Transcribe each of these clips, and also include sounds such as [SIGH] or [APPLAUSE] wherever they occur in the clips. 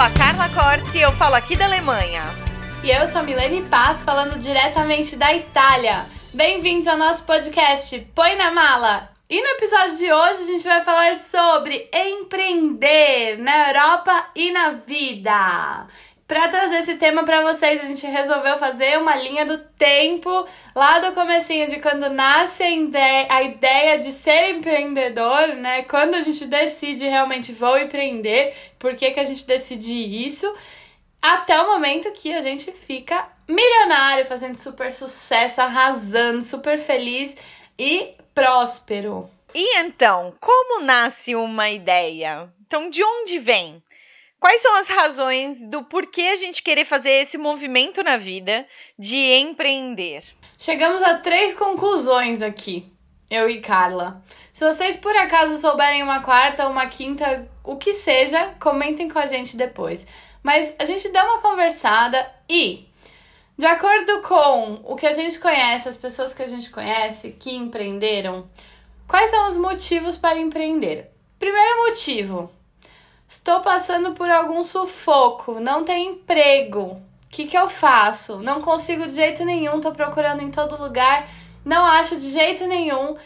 sou a Carla Cortes e eu falo aqui da Alemanha. E eu sou a Milene Paz, falando diretamente da Itália. Bem-vindos ao nosso podcast Põe na Mala! E no episódio de hoje a gente vai falar sobre empreender na Europa e na vida. Para trazer esse tema para vocês, a gente resolveu fazer uma linha do tempo lá do comecinho de quando nasce a ideia, a ideia de ser empreendedor, né? Quando a gente decide realmente vou empreender, por que, que a gente decide isso, até o momento que a gente fica milionário, fazendo super sucesso, arrasando, super feliz e próspero. E então, como nasce uma ideia? Então, de onde vem? Quais são as razões do porquê a gente querer fazer esse movimento na vida de empreender? Chegamos a três conclusões aqui, eu e Carla. Se vocês por acaso souberem uma quarta uma quinta, o que seja, comentem com a gente depois. Mas a gente dá uma conversada e, de acordo com o que a gente conhece, as pessoas que a gente conhece que empreenderam, quais são os motivos para empreender? Primeiro motivo, Estou passando por algum sufoco, não tenho emprego. O que, que eu faço? Não consigo de jeito nenhum, tô procurando em todo lugar, não acho de jeito nenhum.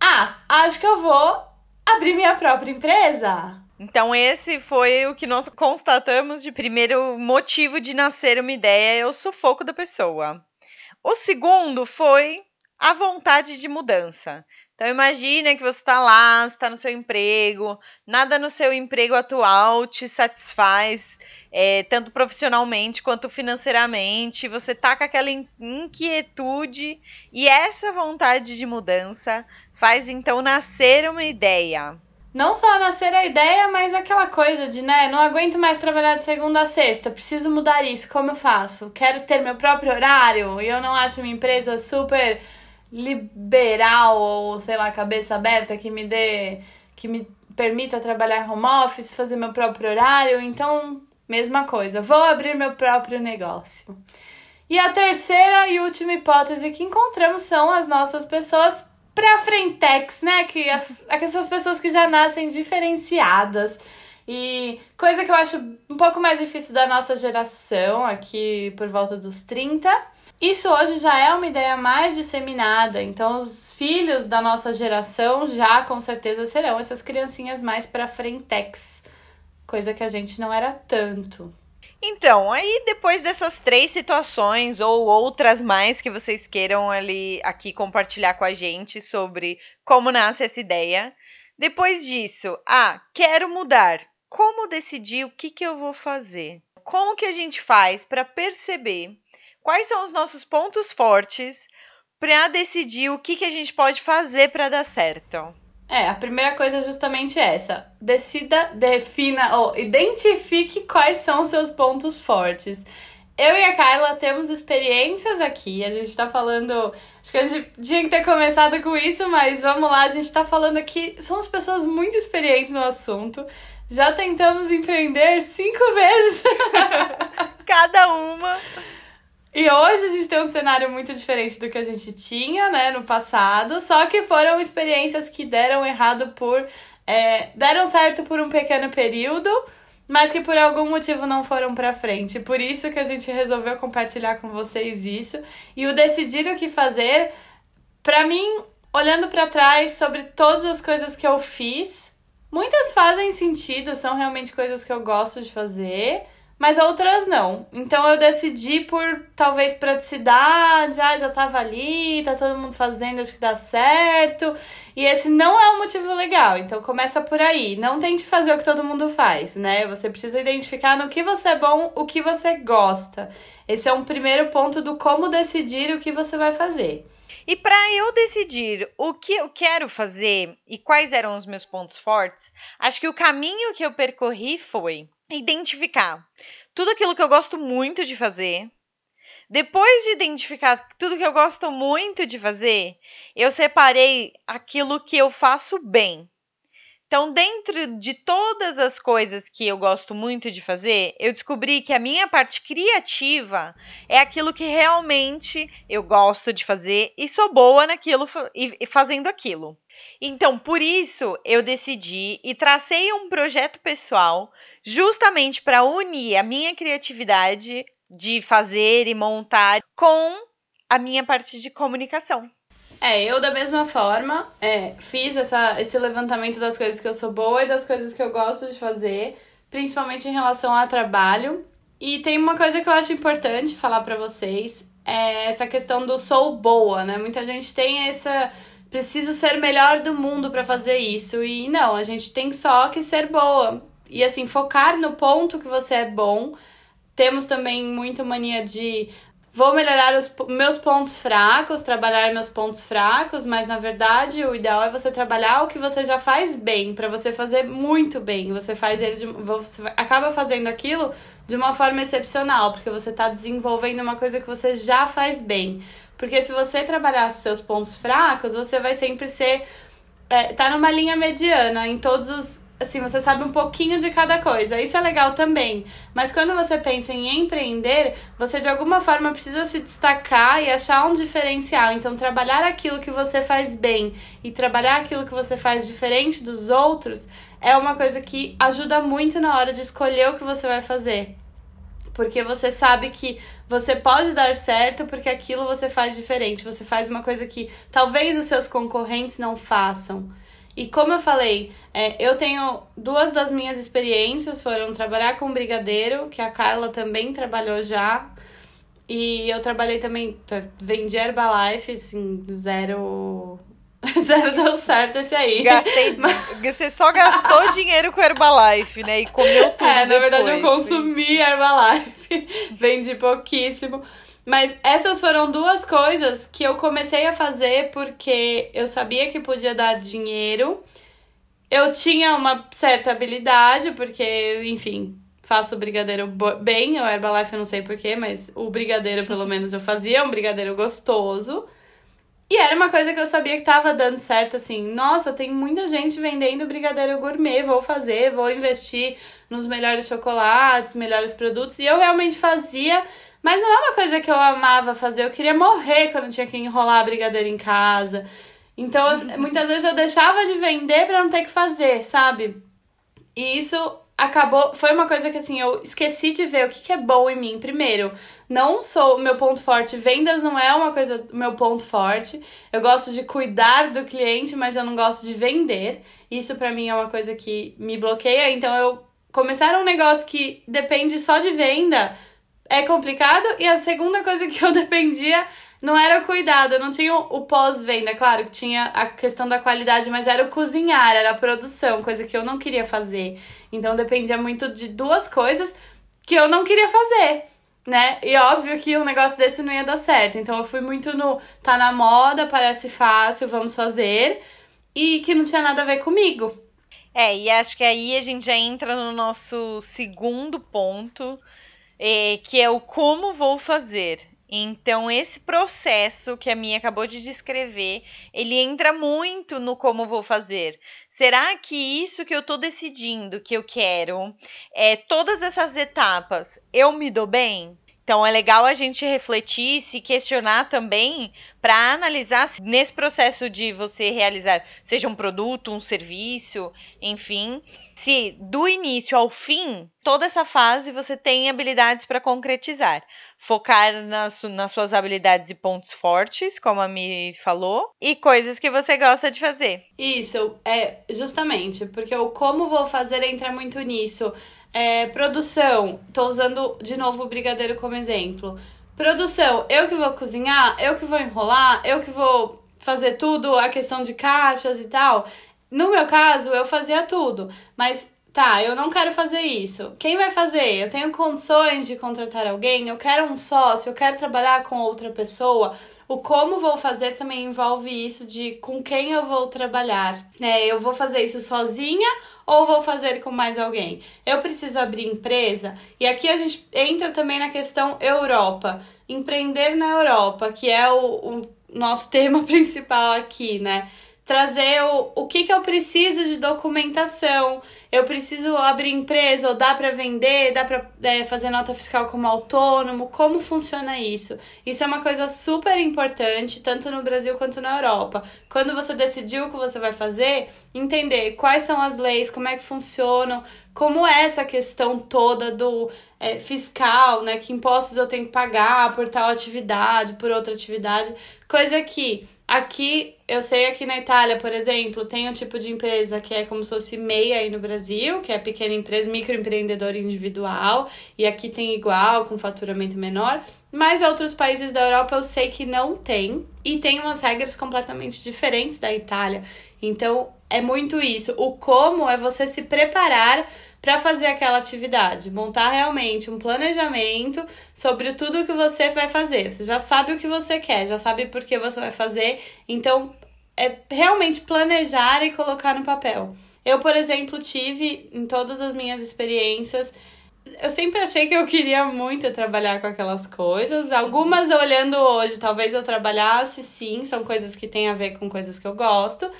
Ah, acho que eu vou abrir minha própria empresa. Então, esse foi o que nós constatamos de primeiro motivo de nascer uma ideia: é o sufoco da pessoa. O segundo foi a vontade de mudança. Então imagina que você está lá, está no seu emprego, nada no seu emprego atual te satisfaz, é, tanto profissionalmente quanto financeiramente. Você tá com aquela inquietude e essa vontade de mudança faz então nascer uma ideia. Não só nascer a ideia, mas aquela coisa de, né, não aguento mais trabalhar de segunda a sexta, preciso mudar isso, como eu faço? Quero ter meu próprio horário e eu não acho minha empresa super liberal ou sei lá, cabeça aberta que me dê que me permita trabalhar home office, fazer meu próprio horário, então mesma coisa, vou abrir meu próprio negócio. E a terceira e última hipótese que encontramos são as nossas pessoas para frentex, né? Que as, essas pessoas que já nascem diferenciadas. E coisa que eu acho um pouco mais difícil da nossa geração, aqui por volta dos 30, isso hoje já é uma ideia mais disseminada, então os filhos da nossa geração já com certeza serão essas criancinhas mais para frentex, coisa que a gente não era tanto. Então, aí depois dessas três situações ou outras mais que vocês queiram ali aqui compartilhar com a gente sobre como nasce essa ideia, depois disso, ah, quero mudar. Como decidir o que, que eu vou fazer? Como que a gente faz para perceber quais são os nossos pontos fortes para decidir o que, que a gente pode fazer para dar certo. É, a primeira coisa é justamente essa. Decida, defina ou identifique quais são os seus pontos fortes. Eu e a Carla temos experiências aqui. A gente tá falando. Acho que a gente tinha que ter começado com isso, mas vamos lá. A gente tá falando aqui. Somos pessoas muito experientes no assunto. Já tentamos empreender cinco vezes. [LAUGHS] Cada uma. E hoje a gente tem um cenário muito diferente do que a gente tinha, né, no passado, só que foram experiências que deram errado por. É, deram certo por um pequeno período, mas que por algum motivo não foram para frente. Por isso que a gente resolveu compartilhar com vocês isso. E o decidir o que fazer, para mim, olhando para trás sobre todas as coisas que eu fiz, muitas fazem sentido, são realmente coisas que eu gosto de fazer mas outras não. Então eu decidi por talvez praticidade, ah, já tava ali, tá todo mundo fazendo, acho que dá certo. E esse não é um motivo legal. Então começa por aí. Não tente fazer o que todo mundo faz, né? Você precisa identificar no que você é bom, o que você gosta. Esse é um primeiro ponto do como decidir o que você vai fazer. E para eu decidir o que eu quero fazer e quais eram os meus pontos fortes, acho que o caminho que eu percorri foi identificar tudo aquilo que eu gosto muito de fazer. Depois de identificar tudo que eu gosto muito de fazer, eu separei aquilo que eu faço bem. Então, dentro de todas as coisas que eu gosto muito de fazer, eu descobri que a minha parte criativa é aquilo que realmente eu gosto de fazer e sou boa naquilo e fazendo aquilo. Então, por isso, eu decidi e tracei um projeto pessoal justamente para unir a minha criatividade de fazer e montar com a minha parte de comunicação. É, eu da mesma forma é, fiz essa, esse levantamento das coisas que eu sou boa e das coisas que eu gosto de fazer, principalmente em relação ao trabalho. E tem uma coisa que eu acho importante falar para vocês, é essa questão do sou boa, né? Muita gente tem essa preciso ser melhor do mundo para fazer isso e não, a gente tem só que ser boa. E assim, focar no ponto que você é bom. Temos também muita mania de Vou melhorar os meus pontos fracos, trabalhar meus pontos fracos, mas na verdade o ideal é você trabalhar o que você já faz bem, para você fazer muito bem. Você faz ele de, você acaba fazendo aquilo de uma forma excepcional, porque você está desenvolvendo uma coisa que você já faz bem. Porque se você trabalhar seus pontos fracos, você vai sempre ser é, tá numa linha mediana em todos os assim, você sabe um pouquinho de cada coisa. Isso é legal também. Mas quando você pensa em empreender, você de alguma forma precisa se destacar e achar um diferencial. Então, trabalhar aquilo que você faz bem e trabalhar aquilo que você faz diferente dos outros é uma coisa que ajuda muito na hora de escolher o que você vai fazer. Porque você sabe que você pode dar certo porque aquilo você faz diferente. Você faz uma coisa que talvez os seus concorrentes não façam. E como eu falei, é, eu tenho duas das minhas experiências foram trabalhar com brigadeiro, que a Carla também trabalhou já. E eu trabalhei também, vendi Herbalife, assim, zero. [LAUGHS] Zero deu certo esse aí. Gastei, [LAUGHS] Mas... Você só gastou dinheiro com Herbalife, né? E comeu tudo. É, na verdade eu consumi Herbalife. [LAUGHS] Vendi pouquíssimo. Mas essas foram duas coisas que eu comecei a fazer porque eu sabia que podia dar dinheiro. Eu tinha uma certa habilidade, porque, enfim, faço brigadeiro bem. O Herbalife eu não sei porquê, mas o brigadeiro pelo menos eu fazia, um brigadeiro gostoso. E era uma coisa que eu sabia que tava dando certo, assim. Nossa, tem muita gente vendendo brigadeiro gourmet, vou fazer, vou investir nos melhores chocolates, melhores produtos. E eu realmente fazia mas não é uma coisa que eu amava fazer. Eu queria morrer quando tinha que enrolar brigadeiro em casa. Então, muitas vezes eu deixava de vender para não ter que fazer, sabe? E isso acabou. Foi uma coisa que assim, eu esqueci de ver o que, que é bom em mim. Primeiro, não sou meu ponto forte. Vendas não é uma coisa meu ponto forte. Eu gosto de cuidar do cliente, mas eu não gosto de vender. Isso para mim é uma coisa que me bloqueia. Então eu começar um negócio que depende só de venda é complicado. E a segunda coisa que eu [LAUGHS] dependia não era o cuidado, não tinha o pós-venda, claro que tinha a questão da qualidade, mas era o cozinhar, era a produção, coisa que eu não queria fazer. Então dependia muito de duas coisas que eu não queria fazer, né? E óbvio que um negócio desse não ia dar certo. Então eu fui muito no tá na moda, parece fácil, vamos fazer, e que não tinha nada a ver comigo. É, e acho que aí a gente já entra no nosso segundo ponto, é, que é o como vou fazer. Então, esse processo que a minha acabou de descrever, ele entra muito no como vou fazer. Será que isso que eu estou decidindo que eu quero, é, todas essas etapas, eu me dou bem? Então é legal a gente refletir, se questionar também para analisar se nesse processo de você realizar, seja um produto, um serviço, enfim, se do início ao fim, toda essa fase você tem habilidades para concretizar. Focar nas, nas suas habilidades e pontos fortes, como a Mi falou, e coisas que você gosta de fazer. Isso, é justamente, porque o como vou fazer entra muito nisso. É, produção, tô usando de novo o brigadeiro como exemplo. Produção, eu que vou cozinhar, eu que vou enrolar, eu que vou fazer tudo, a questão de caixas e tal. No meu caso, eu fazia tudo, mas tá, eu não quero fazer isso. Quem vai fazer? Eu tenho condições de contratar alguém, eu quero um sócio, eu quero trabalhar com outra pessoa. O como vou fazer também envolve isso de com quem eu vou trabalhar. É, eu vou fazer isso sozinha ou vou fazer com mais alguém? Eu preciso abrir empresa? E aqui a gente entra também na questão Europa. Empreender na Europa, que é o, o nosso [LAUGHS] tema principal aqui, né? Trazer o, o que, que eu preciso de documentação. Eu preciso abrir empresa ou dá para vender, dá para é, fazer nota fiscal como autônomo, como funciona isso? Isso é uma coisa super importante, tanto no Brasil quanto na Europa. Quando você decidiu o que você vai fazer, entender quais são as leis, como é que funcionam, como é essa questão toda do é, fiscal, né? Que impostos eu tenho que pagar por tal atividade, por outra atividade, coisa que Aqui, eu sei aqui na Itália, por exemplo, tem um tipo de empresa que é como se fosse MEI aí no Brasil, que é pequena empresa, microempreendedor individual, e aqui tem igual, com faturamento menor. Mas outros países da Europa eu sei que não tem, e tem umas regras completamente diferentes da Itália. Então, é muito isso. O como é você se preparar para fazer aquela atividade, montar realmente um planejamento sobre tudo que você vai fazer. Você já sabe o que você quer, já sabe por que você vai fazer, então é realmente planejar e colocar no papel. Eu, por exemplo, tive em todas as minhas experiências eu sempre achei que eu queria muito trabalhar com aquelas coisas. Algumas olhando hoje, talvez eu trabalhasse sim, são coisas que têm a ver com coisas que eu gosto.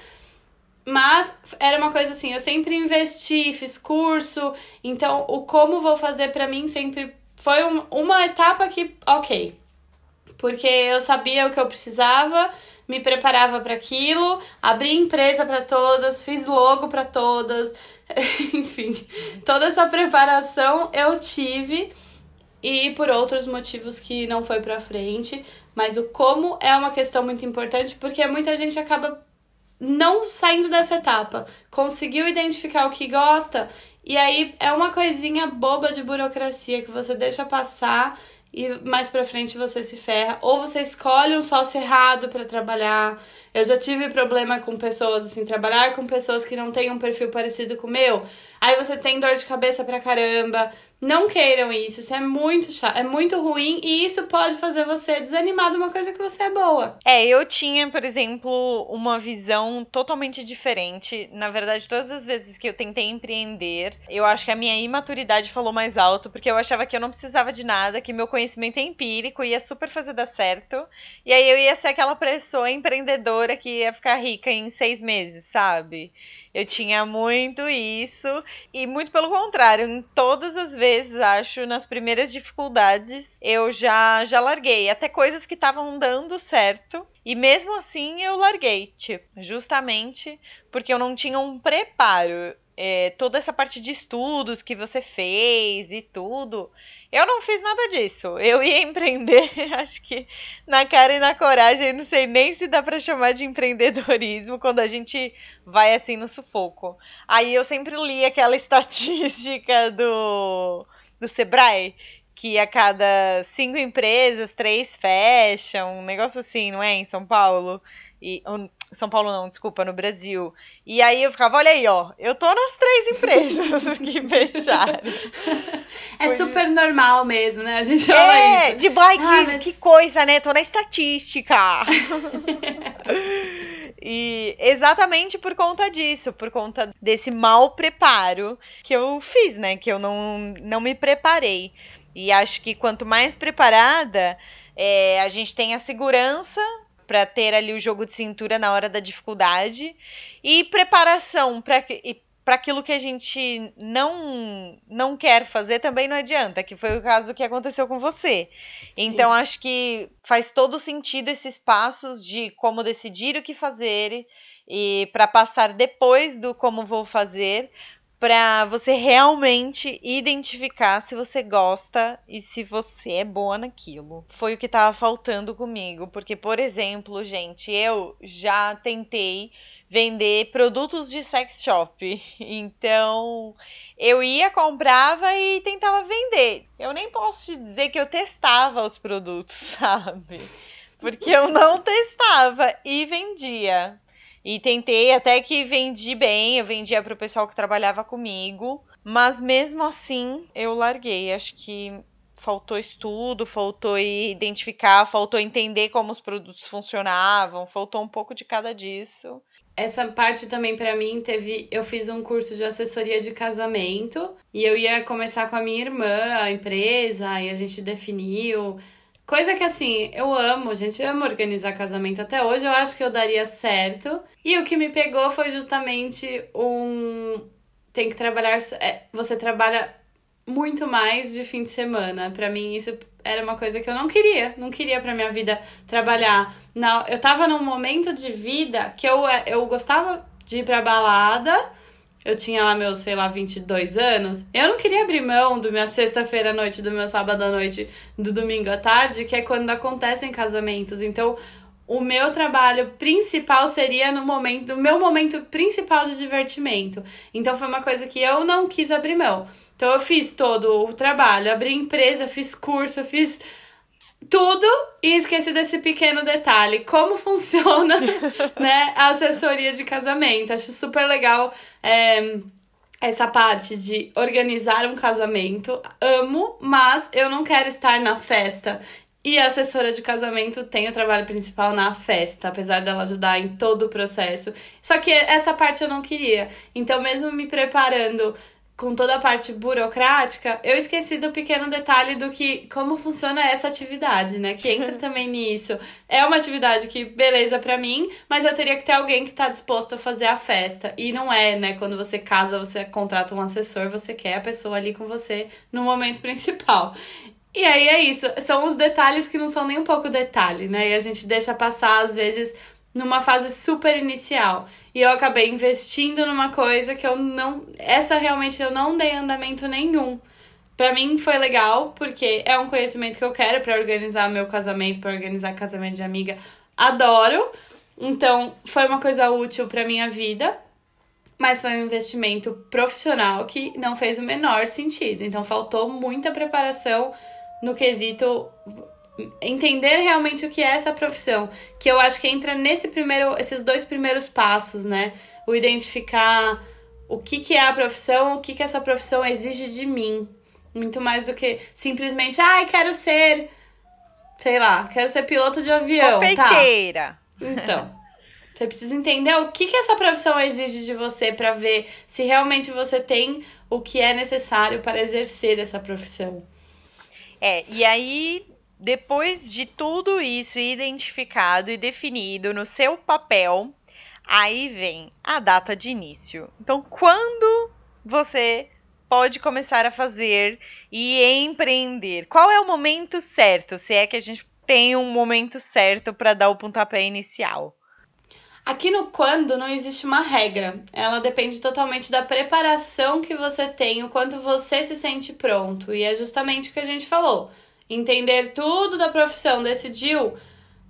Mas era uma coisa assim, eu sempre investi, fiz curso, então o como vou fazer para mim sempre foi um, uma etapa que, ok. Porque eu sabia o que eu precisava, me preparava para aquilo, abri empresa para todas, fiz logo para todas, [LAUGHS] enfim, toda essa preparação eu tive e por outros motivos que não foi para frente, mas o como é uma questão muito importante porque muita gente acaba não saindo dessa etapa, conseguiu identificar o que gosta, e aí é uma coisinha boba de burocracia que você deixa passar e mais pra frente você se ferra. Ou você escolhe um sócio errado para trabalhar. Eu já tive problema com pessoas, assim, trabalhar com pessoas que não têm um perfil parecido com o meu. Aí você tem dor de cabeça pra caramba. Não queiram isso, isso é muito chato, é muito ruim e isso pode fazer você desanimar de uma coisa que você é boa. É, eu tinha, por exemplo, uma visão totalmente diferente. Na verdade, todas as vezes que eu tentei empreender, eu acho que a minha imaturidade falou mais alto, porque eu achava que eu não precisava de nada, que meu conhecimento é empírico, ia super fazer dar certo. E aí eu ia ser aquela pessoa empreendedora que ia ficar rica em seis meses, sabe? Eu tinha muito isso. E muito pelo contrário, em todas as vezes, acho, nas primeiras dificuldades, eu já, já larguei. Até coisas que estavam dando certo. E mesmo assim eu larguei, tipo, justamente porque eu não tinha um preparo. É, toda essa parte de estudos que você fez e tudo, eu não fiz nada disso. Eu ia empreender, [LAUGHS] acho que na cara e na coragem, não sei nem se dá para chamar de empreendedorismo [LAUGHS] quando a gente vai assim no sufoco. Aí eu sempre li aquela [LAUGHS] estatística do do Sebrae que a cada cinco empresas, três fecham, um negócio assim, não é? Em São Paulo. E, São Paulo não, desculpa, no Brasil. E aí eu ficava, olha aí, ó, eu tô nas três empresas [LAUGHS] que fecharam. É super normal mesmo, né? A gente fala é, isso. de bike, ah, mas... que coisa, né? Tô na estatística. [LAUGHS] E exatamente por conta disso, por conta desse mau preparo que eu fiz, né? Que eu não, não me preparei. E acho que quanto mais preparada, é, a gente tem a segurança para ter ali o jogo de cintura na hora da dificuldade e preparação para para aquilo que a gente não não quer fazer também não adianta, que foi o caso que aconteceu com você. Sim. Então acho que faz todo sentido esses passos de como decidir o que fazer e para passar depois do como vou fazer, para você realmente identificar se você gosta e se você é boa naquilo. Foi o que estava faltando comigo, porque por exemplo, gente, eu já tentei vender produtos de sex shop. [LAUGHS] Então, eu ia, comprava e tentava vender. Eu nem posso te dizer que eu testava os produtos, [LAUGHS] sabe? Porque eu não testava e vendia. E tentei até que vendi bem, eu vendia para o pessoal que trabalhava comigo, mas mesmo assim eu larguei. Acho que faltou estudo, faltou identificar, faltou entender como os produtos funcionavam, faltou um pouco de cada disso. Essa parte também para mim teve, eu fiz um curso de assessoria de casamento e eu ia começar com a minha irmã, a empresa, e a gente definiu Coisa que assim, eu amo, gente, eu amo organizar casamento. Até hoje eu acho que eu daria certo. E o que me pegou foi justamente um. Tem que trabalhar. É, você trabalha muito mais de fim de semana. Para mim, isso era uma coisa que eu não queria. Não queria pra minha vida trabalhar. Não, eu tava num momento de vida que eu, eu gostava de ir pra balada eu tinha lá meus, sei lá, 22 anos, eu não queria abrir mão do minha sexta-feira à noite, do meu sábado à noite, do domingo à tarde, que é quando acontecem casamentos. Então, o meu trabalho principal seria no momento, o meu momento principal de divertimento. Então foi uma coisa que eu não quis abrir mão. Então eu fiz todo o trabalho, abri empresa, fiz curso, fiz tudo e esqueci desse pequeno detalhe. Como [LAUGHS] funciona né, a assessoria de casamento. Acho super legal é, essa parte de organizar um casamento. Amo, mas eu não quero estar na festa. E a assessora de casamento tem o trabalho principal na festa, apesar dela ajudar em todo o processo. Só que essa parte eu não queria. Então, mesmo me preparando com toda a parte burocrática, eu esqueci do pequeno detalhe do que como funciona essa atividade, né? Que entra [LAUGHS] também nisso. É uma atividade que beleza para mim, mas eu teria que ter alguém que tá disposto a fazer a festa. E não é, né, quando você casa, você contrata um assessor, você quer a pessoa ali com você no momento [LAUGHS] principal. E aí é isso, são os detalhes que não são nem um pouco detalhe, né? E a gente deixa passar às vezes numa fase super inicial. E eu acabei investindo numa coisa que eu não. Essa realmente eu não dei andamento nenhum. Para mim foi legal, porque é um conhecimento que eu quero para organizar meu casamento, para organizar casamento de amiga. Adoro. Então, foi uma coisa útil para minha vida, mas foi um investimento profissional que não fez o menor sentido. Então, faltou muita preparação no quesito entender realmente o que é essa profissão, que eu acho que entra nesse primeiro, esses dois primeiros passos, né? O identificar o que, que é a profissão, o que, que essa profissão exige de mim, muito mais do que simplesmente, ai, ah, quero ser, sei lá, quero ser piloto de avião, tá? Confeiteira. tá? Então, você precisa entender o que, que essa profissão exige de você para ver se realmente você tem o que é necessário para exercer essa profissão. É, e aí depois de tudo isso identificado e definido no seu papel, aí vem a data de início. Então, quando você pode começar a fazer e empreender? Qual é o momento certo? Se é que a gente tem um momento certo para dar o pontapé inicial. Aqui no quando não existe uma regra. Ela depende totalmente da preparação que você tem, o quanto você se sente pronto. E é justamente o que a gente falou entender tudo da profissão, decidiu,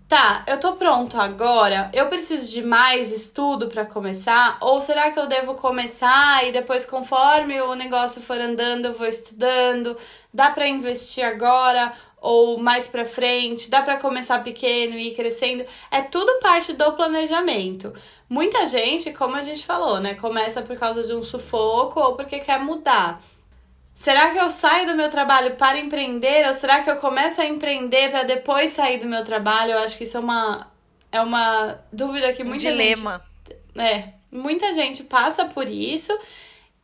tá, eu tô pronto agora, eu preciso de mais estudo para começar? Ou será que eu devo começar e depois, conforme o negócio for andando, eu vou estudando? Dá para investir agora? Ou mais para frente, dá para começar pequeno e ir crescendo. É tudo parte do planejamento. Muita gente, como a gente falou, né, começa por causa de um sufoco ou porque quer mudar. Será que eu saio do meu trabalho para empreender ou será que eu começo a empreender para depois sair do meu trabalho? Eu acho que isso é uma é uma dúvida que muita um dilema. gente é, muita gente passa por isso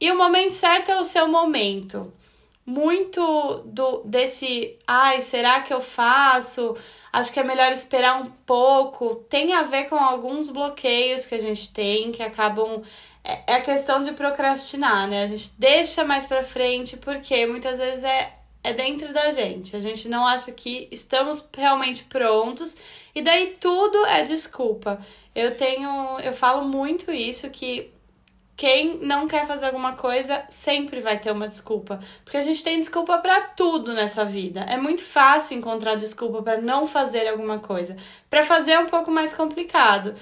e o momento certo é o seu momento. Muito do desse, ai, será que eu faço? Acho que é melhor esperar um pouco. Tem a ver com alguns bloqueios que a gente tem que acabam é, é a questão de procrastinar, né? A gente deixa mais pra frente porque muitas vezes é, é dentro da gente. A gente não acha que estamos realmente prontos e daí tudo é desculpa. Eu tenho, eu falo muito isso que quem não quer fazer alguma coisa sempre vai ter uma desculpa, porque a gente tem desculpa para tudo nessa vida. É muito fácil encontrar desculpa para não fazer alguma coisa. Para fazer é um pouco mais complicado.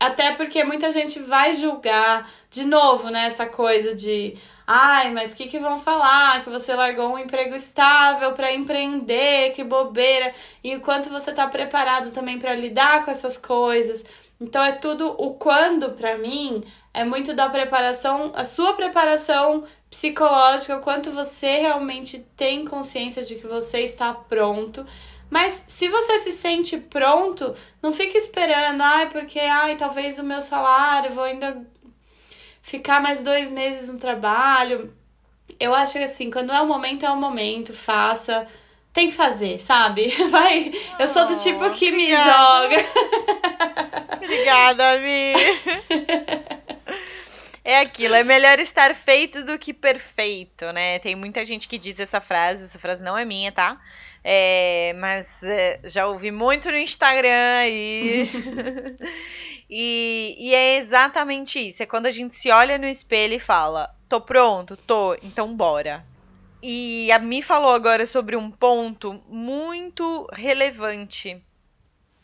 Até porque muita gente vai julgar, de novo, né, essa coisa de ai, mas o que, que vão falar? Que você largou um emprego estável para empreender, que bobeira. E o quanto você tá preparado também para lidar com essas coisas. Então é tudo o quando para mim é muito da preparação, a sua preparação psicológica, o quanto você realmente tem consciência de que você está pronto mas se você se sente pronto, não fique esperando, ai, porque ai, talvez o meu salário, vou ainda ficar mais dois meses no trabalho. Eu acho que assim, quando é o momento, é o momento, faça. tem que fazer, sabe? [LAUGHS] Vai. Eu sou do tipo que me joga. [LAUGHS] Obrigada, Mi. É aquilo, é melhor estar feito do que perfeito, né? Tem muita gente que diz essa frase, essa frase não é minha, tá? É, mas é, já ouvi muito no Instagram e... [LAUGHS] e, e é exatamente isso. É quando a gente se olha no espelho e fala: tô pronto, tô, então bora. E a Mi falou agora sobre um ponto muito relevante,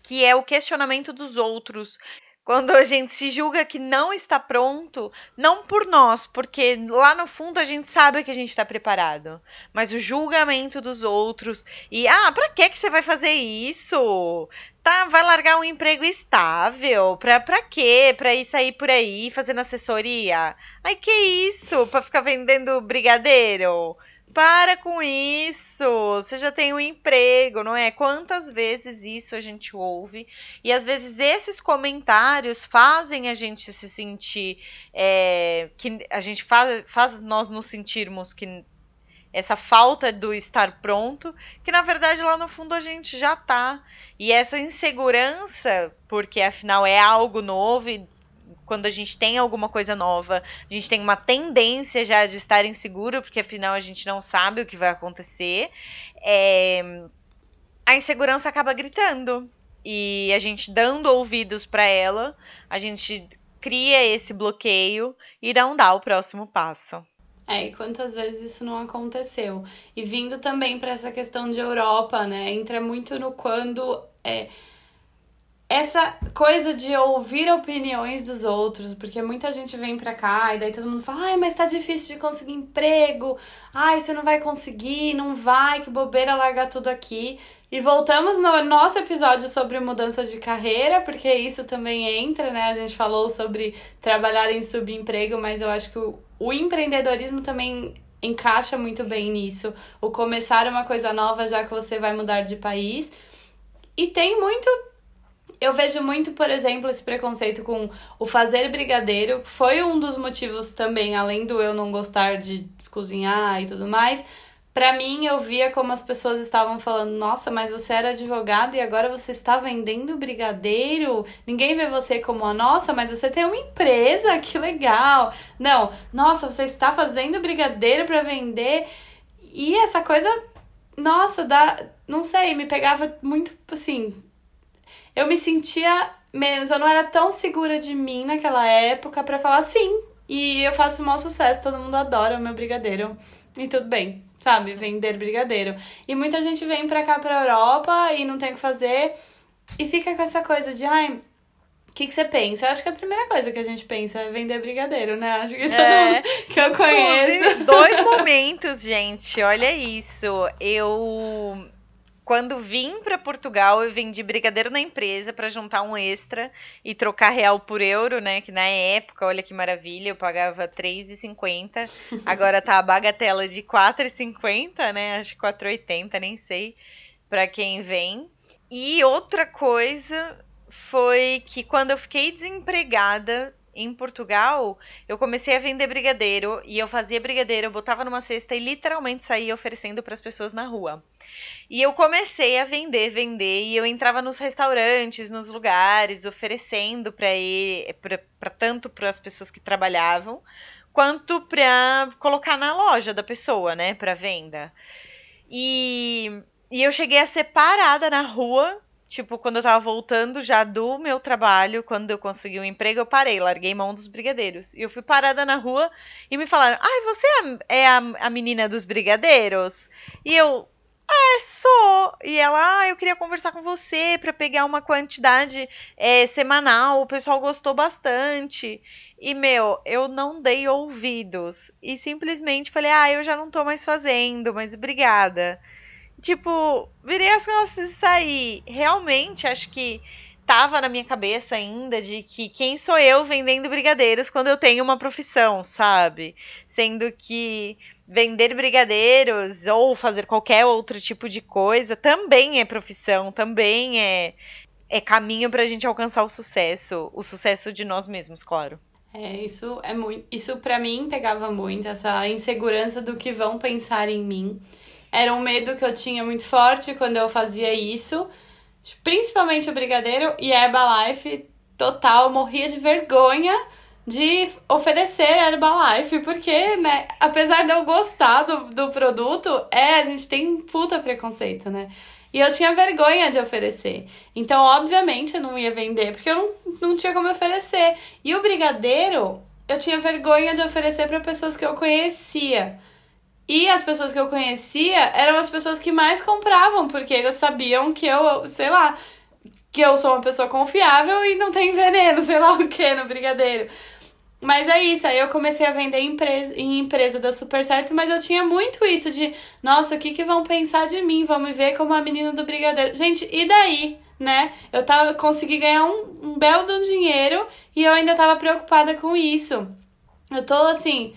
que é o questionamento dos outros. Quando a gente se julga que não está pronto, não por nós, porque lá no fundo a gente sabe que a gente está preparado, mas o julgamento dos outros e ah, para que que você vai fazer isso? Tá, vai largar um emprego estável? Pra, pra quê? Pra ir sair por aí fazendo assessoria? Ai, que isso? Pra ficar vendendo brigadeiro? Para com isso! Você já tem um emprego, não é? Quantas vezes isso a gente ouve? E às vezes esses comentários fazem a gente se sentir. É, que a gente faz, faz nós nos sentirmos que essa falta do estar pronto, que na verdade lá no fundo a gente já tá. E essa insegurança, porque afinal é algo novo e quando a gente tem alguma coisa nova, a gente tem uma tendência já de estar inseguro, porque afinal a gente não sabe o que vai acontecer. É... A insegurança acaba gritando. E a gente dando ouvidos para ela, a gente cria esse bloqueio e não dá o próximo passo. É, e quantas vezes isso não aconteceu? E vindo também para essa questão de Europa, né? Entra muito no quando. É, essa coisa de ouvir opiniões dos outros, porque muita gente vem pra cá e daí todo mundo fala, ai, mas tá difícil de conseguir emprego, ai, você não vai conseguir, não vai, que bobeira largar tudo aqui. E voltamos no nosso episódio sobre mudança de carreira, porque isso também entra, né? A gente falou sobre trabalhar em subemprego, mas eu acho que o, o empreendedorismo também encaixa muito bem nisso. O começar uma coisa nova já que você vai mudar de país. E tem muito eu vejo muito, por exemplo, esse preconceito com o fazer brigadeiro. Foi um dos motivos também, além do eu não gostar de cozinhar e tudo mais. Para mim, eu via como as pessoas estavam falando: Nossa, mas você era advogado e agora você está vendendo brigadeiro? Ninguém vê você como a nossa, mas você tem uma empresa, que legal. Não, nossa, você está fazendo brigadeiro para vender. E essa coisa, nossa, dá, não sei, me pegava muito assim, eu me sentia menos, eu não era tão segura de mim naquela época para falar sim. E eu faço um maior sucesso, todo mundo adora o meu brigadeiro. E tudo bem, sabe? Vender brigadeiro. E muita gente vem pra cá, pra Europa, e não tem o que fazer. E fica com essa coisa de, ai, o que, que você pensa? Eu acho que a primeira coisa que a gente pensa é vender brigadeiro, né? Acho que todo é. mundo que eu conheço. Dois momentos, gente. Olha isso. Eu quando vim para Portugal, eu vendi brigadeiro na empresa para juntar um extra e trocar real por euro, né? Que na época, olha que maravilha, eu pagava 3,50. [LAUGHS] Agora tá a bagatela de 4,50, né? Acho que 4,80, nem sei, para quem vem. E outra coisa foi que quando eu fiquei desempregada, em Portugal, eu comecei a vender brigadeiro e eu fazia brigadeiro, eu botava numa cesta e literalmente saía oferecendo para as pessoas na rua. E eu comecei a vender, vender, e eu entrava nos restaurantes, nos lugares, oferecendo para tanto para as pessoas que trabalhavam, quanto para colocar na loja da pessoa, né, para venda. E, e eu cheguei a ser parada na rua Tipo, quando eu tava voltando já do meu trabalho, quando eu consegui um emprego, eu parei, larguei mão dos brigadeiros. E eu fui parada na rua e me falaram: Ai, você é a, a menina dos brigadeiros? E eu, é, sou. E ela, ah, eu queria conversar com você para pegar uma quantidade é, semanal. O pessoal gostou bastante. E, meu, eu não dei ouvidos. E simplesmente falei, ah, eu já não tô mais fazendo, mas obrigada tipo, virei as costas e saí. Realmente, acho que tava na minha cabeça ainda de que quem sou eu vendendo brigadeiros quando eu tenho uma profissão, sabe? Sendo que vender brigadeiros ou fazer qualquer outro tipo de coisa também é profissão, também é, é caminho pra gente alcançar o sucesso, o sucesso de nós mesmos, claro. É, isso é muito, isso para mim pegava muito essa insegurança do que vão pensar em mim era um medo que eu tinha muito forte quando eu fazia isso. Principalmente o brigadeiro e a Herbalife, total, morria de vergonha de oferecer Herbalife, porque, né, apesar de eu gostar do, do produto, é, a gente tem puta preconceito, né? E eu tinha vergonha de oferecer. Então, obviamente, eu não ia vender, porque eu não, não tinha como oferecer. E o brigadeiro, eu tinha vergonha de oferecer para pessoas que eu conhecia. E as pessoas que eu conhecia eram as pessoas que mais compravam, porque eles sabiam que eu, sei lá, que eu sou uma pessoa confiável e não tem veneno, [LAUGHS] sei lá o que no brigadeiro. Mas é isso, aí eu comecei a vender em empresa, em empresa, deu super certo, mas eu tinha muito isso de, nossa, o que que vão pensar de mim? Vão me ver como a menina do brigadeiro. Gente, e daí, né? Eu tava, consegui ganhar um, um belo de um dinheiro e eu ainda tava preocupada com isso. Eu tô assim,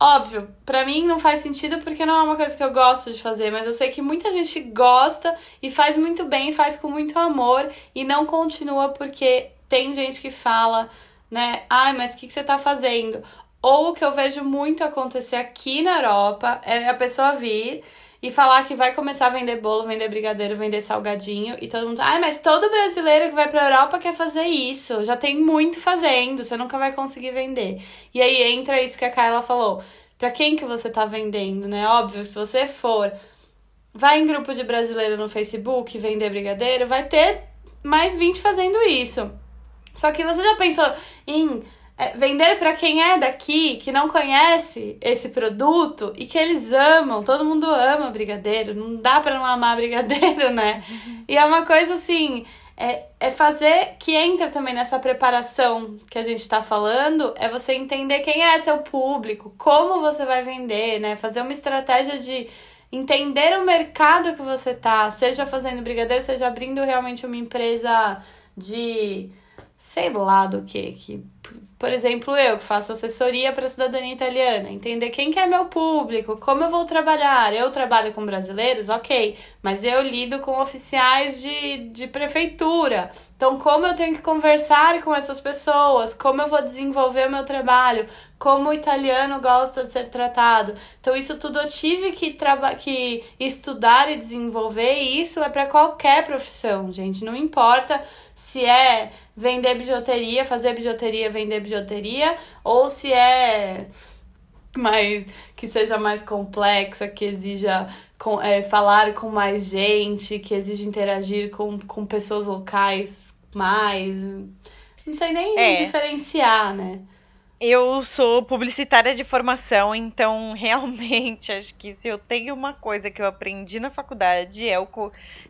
óbvio, para mim não faz sentido porque não é uma coisa que eu gosto de fazer, mas eu sei que muita gente gosta e faz muito bem, faz com muito amor e não continua porque tem gente que fala né? Ai, mas o que, que você tá fazendo? Ou o que eu vejo muito acontecer aqui na Europa é a pessoa vir e falar que vai começar a vender bolo, vender brigadeiro, vender salgadinho e todo mundo, ai, mas todo brasileiro que vai pra Europa quer fazer isso. Já tem muito fazendo, você nunca vai conseguir vender. E aí entra isso que a Carla falou. Pra quem que você tá vendendo, né? Óbvio, se você for vai em grupo de brasileiro no Facebook vender brigadeiro, vai ter mais 20 fazendo isso. Só que você já pensou em é, vender para quem é daqui, que não conhece esse produto e que eles amam, todo mundo ama brigadeiro, não dá para não amar brigadeiro, né? E é uma coisa assim, é, é fazer que entra também nessa preparação que a gente está falando, é você entender quem é seu público, como você vai vender, né? Fazer uma estratégia de entender o mercado que você tá, seja fazendo brigadeiro, seja abrindo realmente uma empresa de sei lá do que, que por exemplo, eu que faço assessoria para a cidadania italiana, entender quem que é meu público, como eu vou trabalhar. Eu trabalho com brasileiros, ok, mas eu lido com oficiais de, de prefeitura. Então, como eu tenho que conversar com essas pessoas, como eu vou desenvolver o meu trabalho, como o italiano gosta de ser tratado. Então, isso tudo eu tive que, que estudar e desenvolver, e isso é para qualquer profissão, gente. Não importa se é vender bijuteria, fazer bijuteria, vender bijuteria, ou se é mais que seja mais complexa, que exija com, é, falar com mais gente, que exija interagir com, com pessoas locais mais. Não sei nem é. diferenciar, né? Eu sou publicitária de formação, então [LAUGHS] realmente acho que se eu tenho uma coisa que eu aprendi na faculdade é o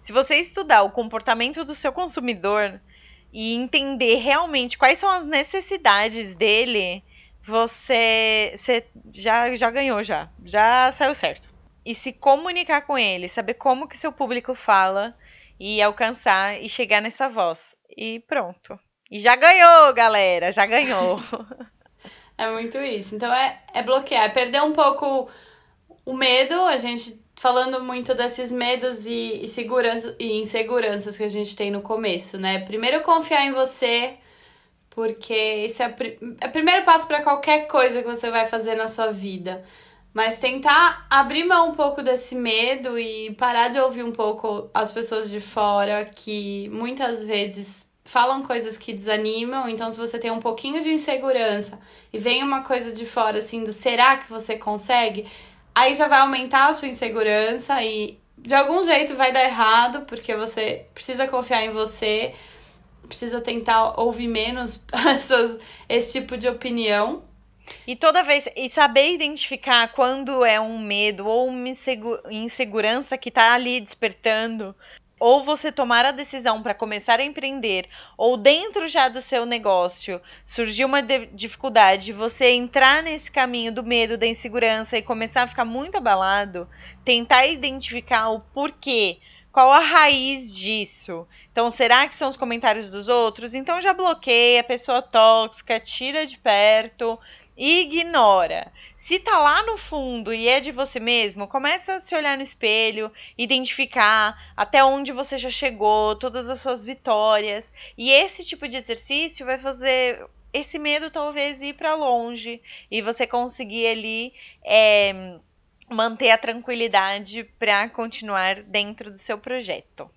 se você estudar o comportamento do seu consumidor e entender realmente quais são as necessidades dele, você, você já já ganhou já, já saiu certo. E se comunicar com ele, saber como que seu público fala e alcançar e chegar nessa voz. E pronto. E já ganhou, galera, já ganhou. [LAUGHS] É muito isso. Então é, é bloquear, é perder um pouco o medo, a gente falando muito desses medos e, e, segurança, e inseguranças que a gente tem no começo, né? Primeiro confiar em você, porque esse é, é o primeiro passo para qualquer coisa que você vai fazer na sua vida. Mas tentar abrir mão um pouco desse medo e parar de ouvir um pouco as pessoas de fora que muitas vezes falam coisas que desanimam, então se você tem um pouquinho de insegurança e vem uma coisa de fora assim do será que você consegue, aí já vai aumentar a sua insegurança e de algum jeito vai dar errado, porque você precisa confiar em você, precisa tentar ouvir menos [LAUGHS] essas, esse tipo de opinião. E toda vez, e saber identificar quando é um medo ou uma insegurança que tá ali despertando ou você tomar a decisão para começar a empreender, ou dentro já do seu negócio surgiu uma dificuldade, você entrar nesse caminho do medo, da insegurança e começar a ficar muito abalado, tentar identificar o porquê, qual a raiz disso. Então, será que são os comentários dos outros? Então já bloqueia a pessoa tóxica, tira de perto, ignora. Se tá lá no fundo e é de você mesmo, começa a se olhar no espelho, identificar até onde você já chegou, todas as suas vitórias. E esse tipo de exercício vai fazer esse medo talvez ir para longe e você conseguir ali é, manter a tranquilidade para continuar dentro do seu projeto.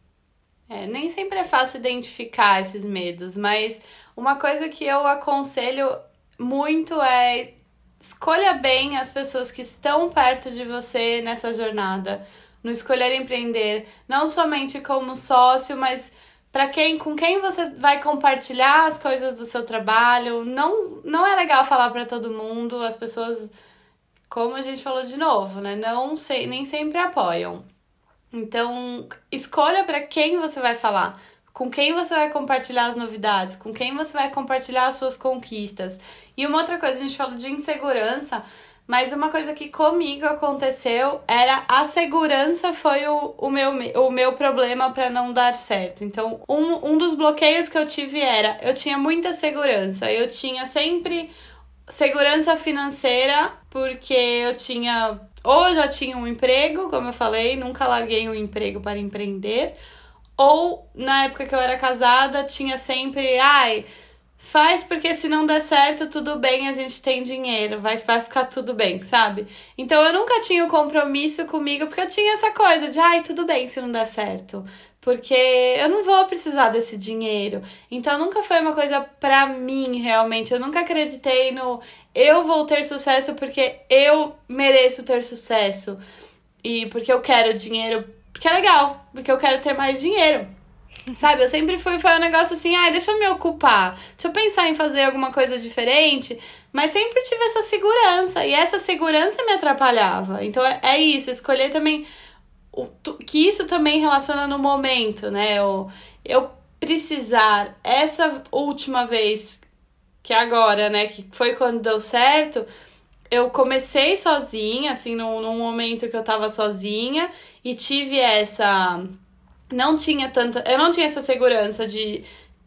É, nem sempre é fácil identificar esses medos, mas uma coisa que eu aconselho muito é escolha bem as pessoas que estão perto de você nessa jornada, no escolher empreender, não somente como sócio, mas para quem com quem você vai compartilhar as coisas do seu trabalho. Não não é legal falar para todo mundo, as pessoas como a gente falou de novo, né? Não sei, nem sempre apoiam. Então, escolha para quem você vai falar, com quem você vai compartilhar as novidades, com quem você vai compartilhar as suas conquistas. E uma outra coisa, a gente falou de insegurança, mas uma coisa que comigo aconteceu era a segurança foi o, o, meu, o meu problema para não dar certo. Então, um, um dos bloqueios que eu tive era: eu tinha muita segurança, eu tinha sempre segurança financeira, porque eu tinha. Ou já tinha um emprego, como eu falei, nunca larguei um emprego para empreender. Ou na época que eu era casada, tinha sempre, ai, faz porque se não der certo, tudo bem, a gente tem dinheiro, vai, vai ficar tudo bem, sabe? Então eu nunca tinha o um compromisso comigo, porque eu tinha essa coisa de, ai, tudo bem se não der certo porque eu não vou precisar desse dinheiro. Então nunca foi uma coisa pra mim realmente. Eu nunca acreditei no eu vou ter sucesso porque eu mereço ter sucesso. E porque eu quero dinheiro, porque é legal, porque eu quero ter mais dinheiro. Sabe, eu sempre fui, foi um negócio assim, ai, deixa eu me ocupar, deixa eu pensar em fazer alguma coisa diferente, mas sempre tive essa segurança, e essa segurança me atrapalhava. Então é, é isso, escolher também que isso também relaciona no momento, né? Eu, eu precisar, essa última vez, que agora, né, que foi quando deu certo, eu comecei sozinha, assim, num, num momento que eu tava sozinha e tive essa. Não tinha tanta. Eu não tinha essa segurança de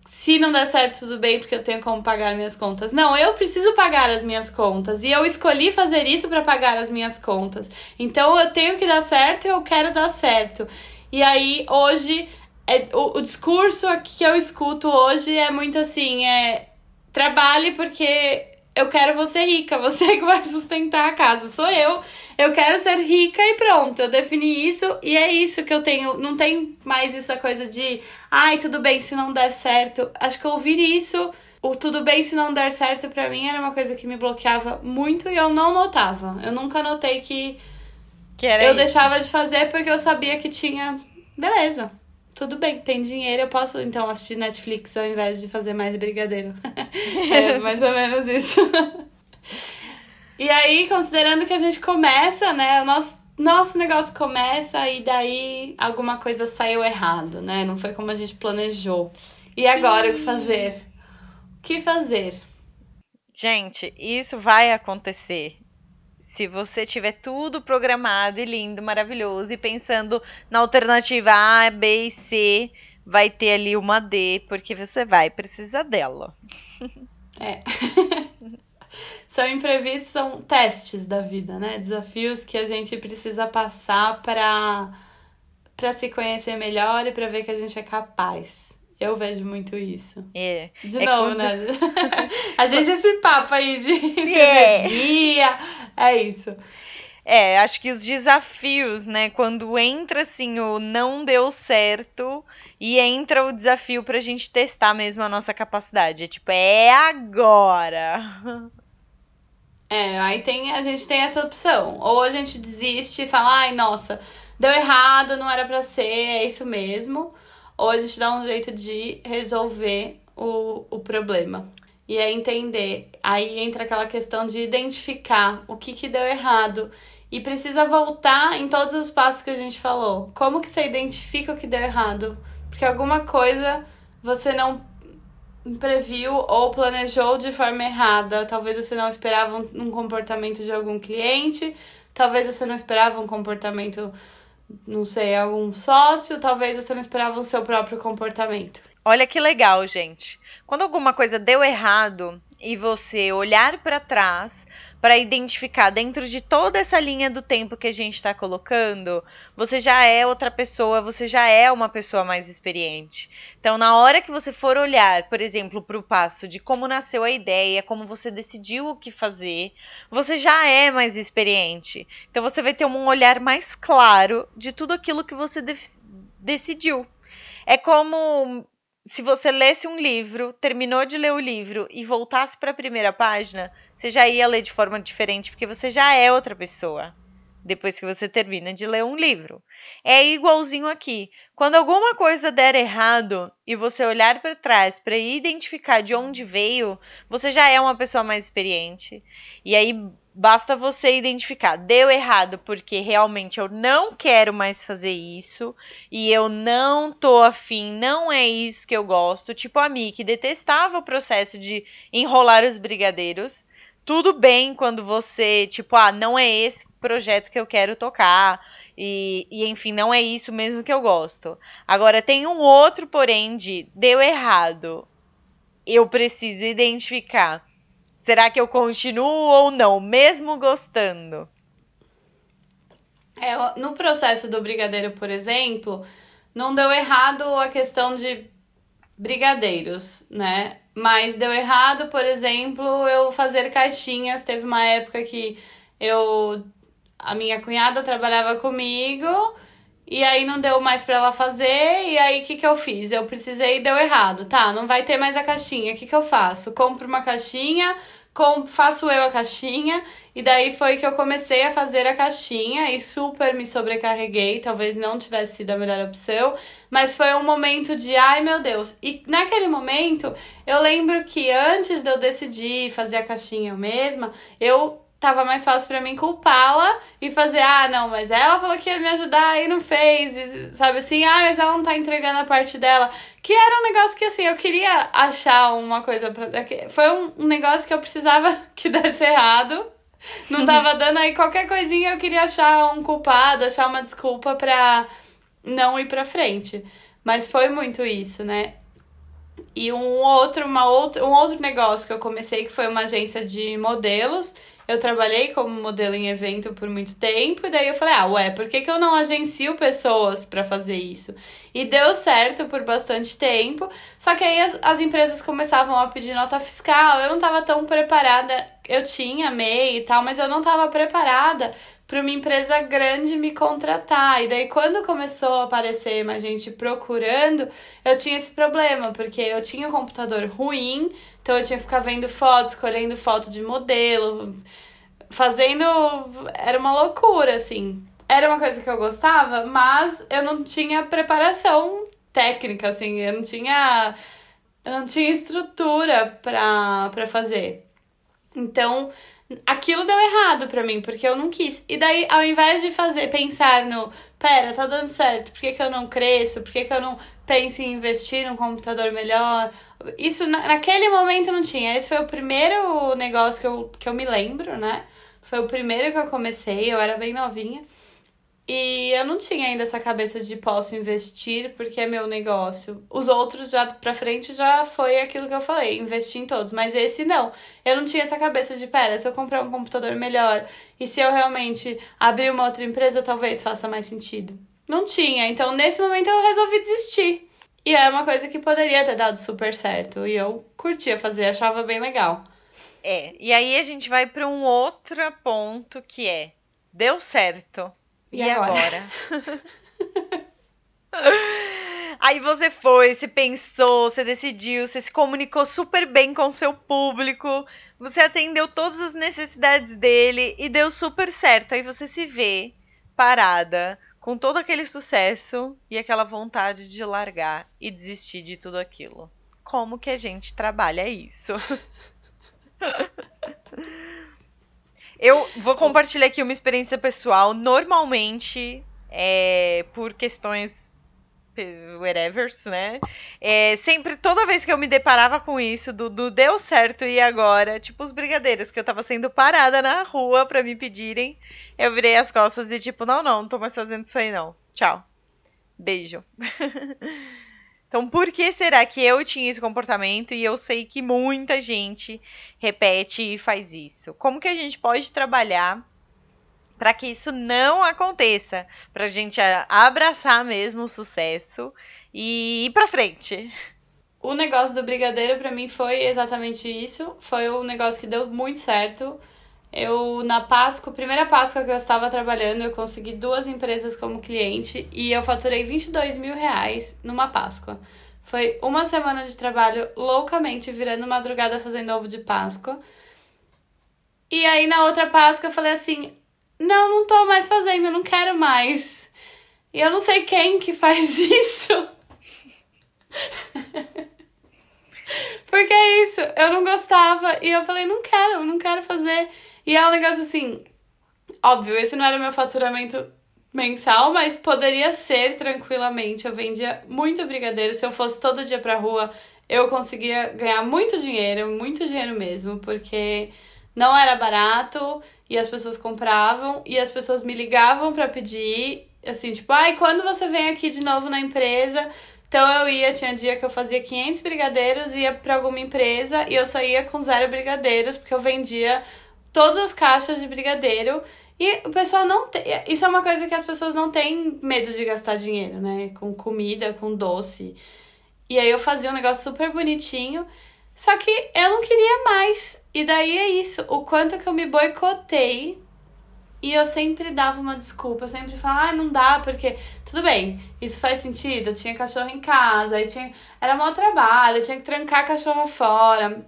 se não der certo, tudo bem, porque eu tenho como pagar minhas contas. Não, eu preciso pagar as minhas contas. E eu escolhi fazer isso para pagar as minhas contas. Então eu tenho que dar certo e eu quero dar certo. E aí, hoje, é, o, o discurso que eu escuto hoje é muito assim: é trabalhe porque eu quero você rica, [LAUGHS] você que vai sustentar a casa, sou eu. Eu quero ser rica e pronto, eu defini isso e é isso que eu tenho. Não tem mais essa coisa de, ai, tudo bem se não der certo. Acho que ouvir isso, o tudo bem se não der certo para mim era uma coisa que me bloqueava muito e eu não notava. Eu nunca notei que, que eu isso. deixava de fazer porque eu sabia que tinha, beleza. Tudo bem, tem dinheiro, eu posso então assistir Netflix ao invés de fazer mais brigadeiro. [LAUGHS] é mais ou menos isso. [LAUGHS] E aí, considerando que a gente começa, né? O nosso, nosso negócio começa e daí alguma coisa saiu errado, né? Não foi como a gente planejou. E agora o que fazer? O que fazer? Gente, isso vai acontecer. Se você tiver tudo programado e lindo, maravilhoso e pensando na alternativa A, B e C, vai ter ali uma D, porque você vai precisar dela. É. [LAUGHS] são imprevistos, são testes da vida, né? Desafios que a gente precisa passar para para se conhecer melhor e para ver que a gente é capaz. Eu vejo muito isso. É. De é novo, quando... né? [LAUGHS] a gente esse papo aí de, de é. [LAUGHS] energia. É isso. É, acho que os desafios, né? Quando entra assim o não deu certo e entra o desafio pra gente testar mesmo a nossa capacidade. É tipo, é agora. [LAUGHS] É, aí tem, a gente tem essa opção. Ou a gente desiste e fala, ai, nossa, deu errado, não era para ser, é isso mesmo. Ou a gente dá um jeito de resolver o, o problema. E é entender. Aí entra aquela questão de identificar o que, que deu errado. E precisa voltar em todos os passos que a gente falou. Como que você identifica o que deu errado? Porque alguma coisa você não previu ou planejou de forma errada. Talvez você não esperava um, um, comportamento de algum cliente, talvez você não esperava um comportamento, não sei, algum sócio, talvez você não esperava o seu próprio comportamento. Olha que legal, gente. Quando alguma coisa deu errado, e você olhar para trás para identificar dentro de toda essa linha do tempo que a gente está colocando, você já é outra pessoa, você já é uma pessoa mais experiente. Então, na hora que você for olhar, por exemplo, para o passo de como nasceu a ideia, como você decidiu o que fazer, você já é mais experiente. Então, você vai ter um olhar mais claro de tudo aquilo que você de decidiu. É como se você lesse um livro, terminou de ler o livro e voltasse para a primeira página, você já ia ler de forma diferente, porque você já é outra pessoa. Depois que você termina de ler um livro. É igualzinho aqui. Quando alguma coisa der errado e você olhar para trás para identificar de onde veio, você já é uma pessoa mais experiente. E aí Basta você identificar, deu errado porque realmente eu não quero mais fazer isso e eu não tô afim, não é isso que eu gosto. Tipo a mim, que detestava o processo de enrolar os brigadeiros. Tudo bem quando você, tipo, ah, não é esse projeto que eu quero tocar. E, e, enfim, não é isso mesmo que eu gosto. Agora, tem um outro, porém, de deu errado. Eu preciso identificar Será que eu continuo ou não, mesmo gostando? É, no processo do brigadeiro, por exemplo, não deu errado a questão de brigadeiros, né? Mas deu errado, por exemplo, eu fazer caixinhas. Teve uma época que eu a minha cunhada trabalhava comigo e aí não deu mais para ela fazer, e aí o que, que eu fiz? Eu precisei e deu errado. Tá, não vai ter mais a caixinha. O que, que eu faço? Compro uma caixinha, com, faço eu a caixinha, e daí foi que eu comecei a fazer a caixinha e super me sobrecarreguei, talvez não tivesse sido a melhor opção, mas foi um momento de ai meu Deus. E naquele momento, eu lembro que antes de eu decidir fazer a caixinha eu mesma, eu tava mais fácil para mim culpá-la e fazer, ah, não, mas ela falou que ia me ajudar e não fez, e, sabe assim, ah, mas ela não tá entregando a parte dela. Que era um negócio que, assim, eu queria achar uma coisa pra. Foi um, um negócio que eu precisava [LAUGHS] que desse errado. Não [LAUGHS] tava dando aí qualquer coisinha, eu queria achar um culpado, achar uma desculpa pra não ir pra frente. Mas foi muito isso, né? E um outro, uma outra, um outro negócio que eu comecei, que foi uma agência de modelos, eu trabalhei como modelo em evento por muito tempo, e daí eu falei, ah, ué, por que, que eu não agencio pessoas para fazer isso? E deu certo por bastante tempo, só que aí as, as empresas começavam a pedir nota fiscal, eu não estava tão preparada, eu tinha MEI e tal, mas eu não estava preparada para uma empresa grande me contratar. E daí, quando começou a aparecer mais gente procurando, eu tinha esse problema, porque eu tinha um computador ruim, então eu tinha que ficar vendo fotos, escolhendo foto de modelo, fazendo. Era uma loucura, assim. Era uma coisa que eu gostava, mas eu não tinha preparação técnica, assim, eu não tinha. Eu não tinha estrutura pra, pra fazer. Então, aquilo deu errado para mim, porque eu não quis. E daí, ao invés de fazer, pensar no, pera, tá dando certo, por que, que eu não cresço? Por que, que eu não penso em investir num computador melhor? Isso na, naquele momento não tinha. Esse foi o primeiro negócio que eu, que eu me lembro, né? Foi o primeiro que eu comecei, eu era bem novinha. E eu não tinha ainda essa cabeça de posso investir porque é meu negócio. Os outros já pra frente já foi aquilo que eu falei, investir em todos. Mas esse não. Eu não tinha essa cabeça de, pera, se eu comprar um computador melhor e se eu realmente abrir uma outra empresa, talvez faça mais sentido. Não tinha. Então, nesse momento, eu resolvi desistir. E é uma coisa que poderia ter dado super certo. E eu curtia fazer, achava bem legal. É, e aí a gente vai para um outro ponto que é: deu certo e, e agora? agora? [LAUGHS] Aí você foi, você pensou, você decidiu, você se comunicou super bem com o seu público, você atendeu todas as necessidades dele e deu super certo. Aí você se vê parada, com todo aquele sucesso e aquela vontade de largar e desistir de tudo aquilo. Como que a gente trabalha isso? [LAUGHS] Eu vou compartilhar aqui uma experiência pessoal. Normalmente, é, por questões whatever, né? É, sempre, toda vez que eu me deparava com isso, do, do, deu certo e agora, tipo os brigadeiros, que eu tava sendo parada na rua para me pedirem, eu virei as costas e tipo, não, não, não tô mais fazendo isso aí não. Tchau. Beijo. [LAUGHS] Então, por que será que eu tinha esse comportamento e eu sei que muita gente repete e faz isso? Como que a gente pode trabalhar para que isso não aconteça? Para a gente abraçar mesmo o sucesso e ir para frente. O negócio do brigadeiro para mim foi exatamente isso. Foi um negócio que deu muito certo. Eu, na Páscoa, primeira Páscoa que eu estava trabalhando, eu consegui duas empresas como cliente e eu faturei 22 mil reais numa Páscoa. Foi uma semana de trabalho loucamente virando madrugada fazendo ovo de Páscoa. E aí na outra Páscoa eu falei assim: não, não tô mais fazendo, não quero mais. E eu não sei quem que faz [LAUGHS] isso. Porque é isso, eu não gostava e eu falei, não quero, não quero fazer. E é um negócio assim, óbvio, esse não era meu faturamento mensal, mas poderia ser tranquilamente. Eu vendia muito brigadeiro. Se eu fosse todo dia pra rua, eu conseguia ganhar muito dinheiro, muito dinheiro mesmo, porque não era barato e as pessoas compravam e as pessoas me ligavam para pedir, assim, tipo, ai, quando você vem aqui de novo na empresa? Então eu ia, tinha dia que eu fazia 500 brigadeiros, ia para alguma empresa e eu saía com zero brigadeiros, porque eu vendia todas as caixas de brigadeiro. E o pessoal não tem. Isso é uma coisa que as pessoas não têm medo de gastar dinheiro, né? Com comida, com doce. E aí eu fazia um negócio super bonitinho. Só que eu não queria mais. E daí é isso. O quanto que eu me boicotei. E eu sempre dava uma desculpa. Eu sempre falava, ah, não dá, porque. Tudo bem, isso faz sentido. Eu tinha cachorro em casa, aí tinha. Era mau trabalho, eu tinha que trancar a cachorra fora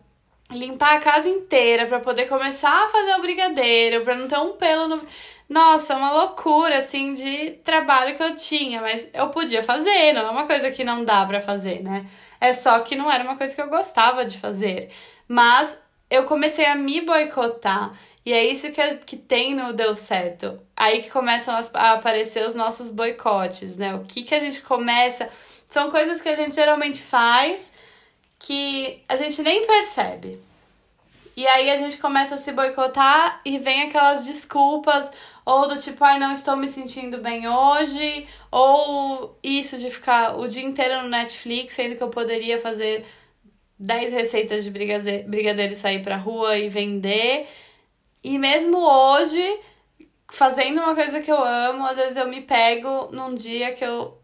limpar a casa inteira para poder começar a fazer o brigadeiro, para não ter um pelo no. Nossa, uma loucura assim de trabalho que eu tinha, mas eu podia fazer, não é uma coisa que não dá para fazer, né? É só que não era uma coisa que eu gostava de fazer. Mas eu comecei a me boicotar. E é isso que, que tem no Deu Certo. Aí que começam a aparecer os nossos boicotes, né? O que, que a gente começa. São coisas que a gente geralmente faz que a gente nem percebe. E aí a gente começa a se boicotar e vem aquelas desculpas, ou do tipo, ai, não estou me sentindo bem hoje, ou isso de ficar o dia inteiro no Netflix, sendo que eu poderia fazer 10 receitas de brigadeiro e sair pra rua e vender. E mesmo hoje, fazendo uma coisa que eu amo, às vezes eu me pego num dia que eu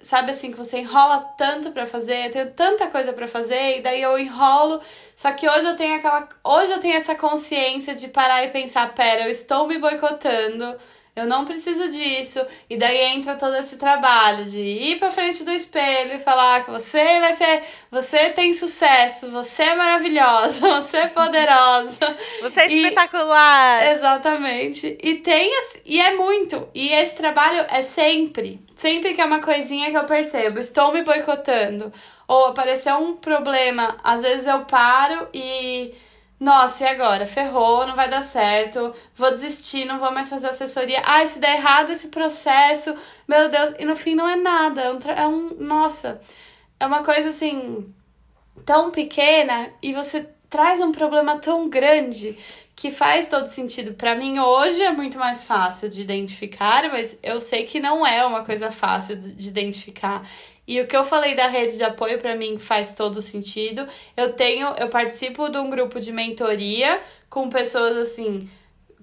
sabe assim, que você enrola tanto para fazer, eu tenho tanta coisa para fazer, e daí eu enrolo. Só que hoje eu tenho aquela. Hoje eu tenho essa consciência de parar e pensar, pera, eu estou me boicotando eu não preciso disso. E daí entra todo esse trabalho de ir pra frente do espelho e falar que você vai ser, você tem sucesso, você é maravilhosa, [LAUGHS] você é poderosa. Você é espetacular. exatamente. E tem e é muito. E esse trabalho é sempre, sempre que é uma coisinha que eu percebo, estou me boicotando ou apareceu um problema, às vezes eu paro e nossa, e agora? Ferrou, não vai dar certo, vou desistir, não vou mais fazer assessoria. Ai, se der errado esse processo, meu Deus. E no fim não é nada, é um. É um nossa, é uma coisa assim, tão pequena e você traz um problema tão grande que faz todo sentido. Para mim, hoje é muito mais fácil de identificar, mas eu sei que não é uma coisa fácil de identificar. E o que eu falei da rede de apoio para mim faz todo sentido. Eu tenho, eu participo de um grupo de mentoria com pessoas assim,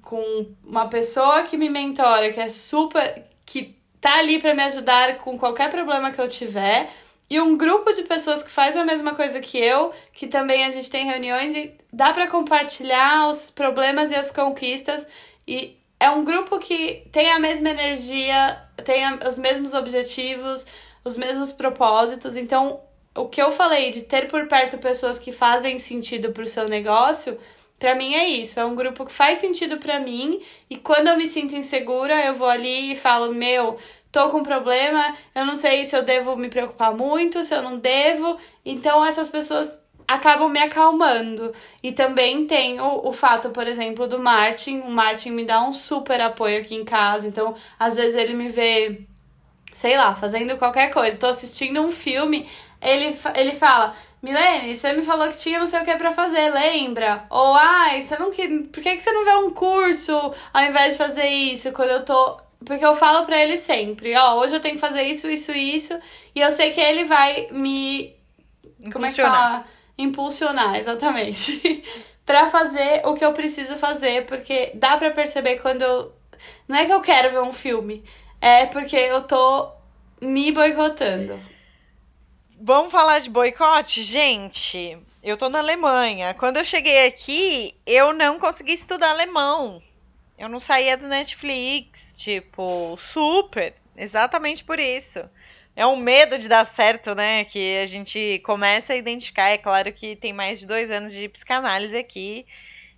com uma pessoa que me mentora, que é super que tá ali para me ajudar com qualquer problema que eu tiver, e um grupo de pessoas que faz a mesma coisa que eu, que também a gente tem reuniões e dá para compartilhar os problemas e as conquistas e é um grupo que tem a mesma energia, tem os mesmos objetivos, os mesmos propósitos. Então, o que eu falei de ter por perto pessoas que fazem sentido pro seu negócio, para mim é isso, é um grupo que faz sentido para mim e quando eu me sinto insegura, eu vou ali e falo: "Meu, tô com um problema, eu não sei se eu devo me preocupar muito, se eu não devo". Então, essas pessoas acabam me acalmando. E também tem o, o fato, por exemplo, do Martin. O Martin me dá um super apoio aqui em casa. Então, às vezes ele me vê sei lá, fazendo qualquer coisa, tô assistindo um filme, ele, ele fala, Milene, você me falou que tinha não sei o que para fazer, lembra? Ou, ai, você não que, por que, que você não vê um curso ao invés de fazer isso? Quando eu tô porque eu falo pra ele sempre, ó, hoje eu tenho que fazer isso, isso isso, e eu sei que ele vai me. Como é que fala? Impulsionar, exatamente. [LAUGHS] pra fazer o que eu preciso fazer, porque dá pra perceber quando eu. Não é que eu quero ver um filme, é porque eu tô me boicotando. Vamos falar de boicote? Gente, eu tô na Alemanha. Quando eu cheguei aqui, eu não consegui estudar alemão. Eu não saía do Netflix, tipo, super. Exatamente por isso. É um medo de dar certo, né? Que a gente começa a identificar. É claro que tem mais de dois anos de psicanálise aqui,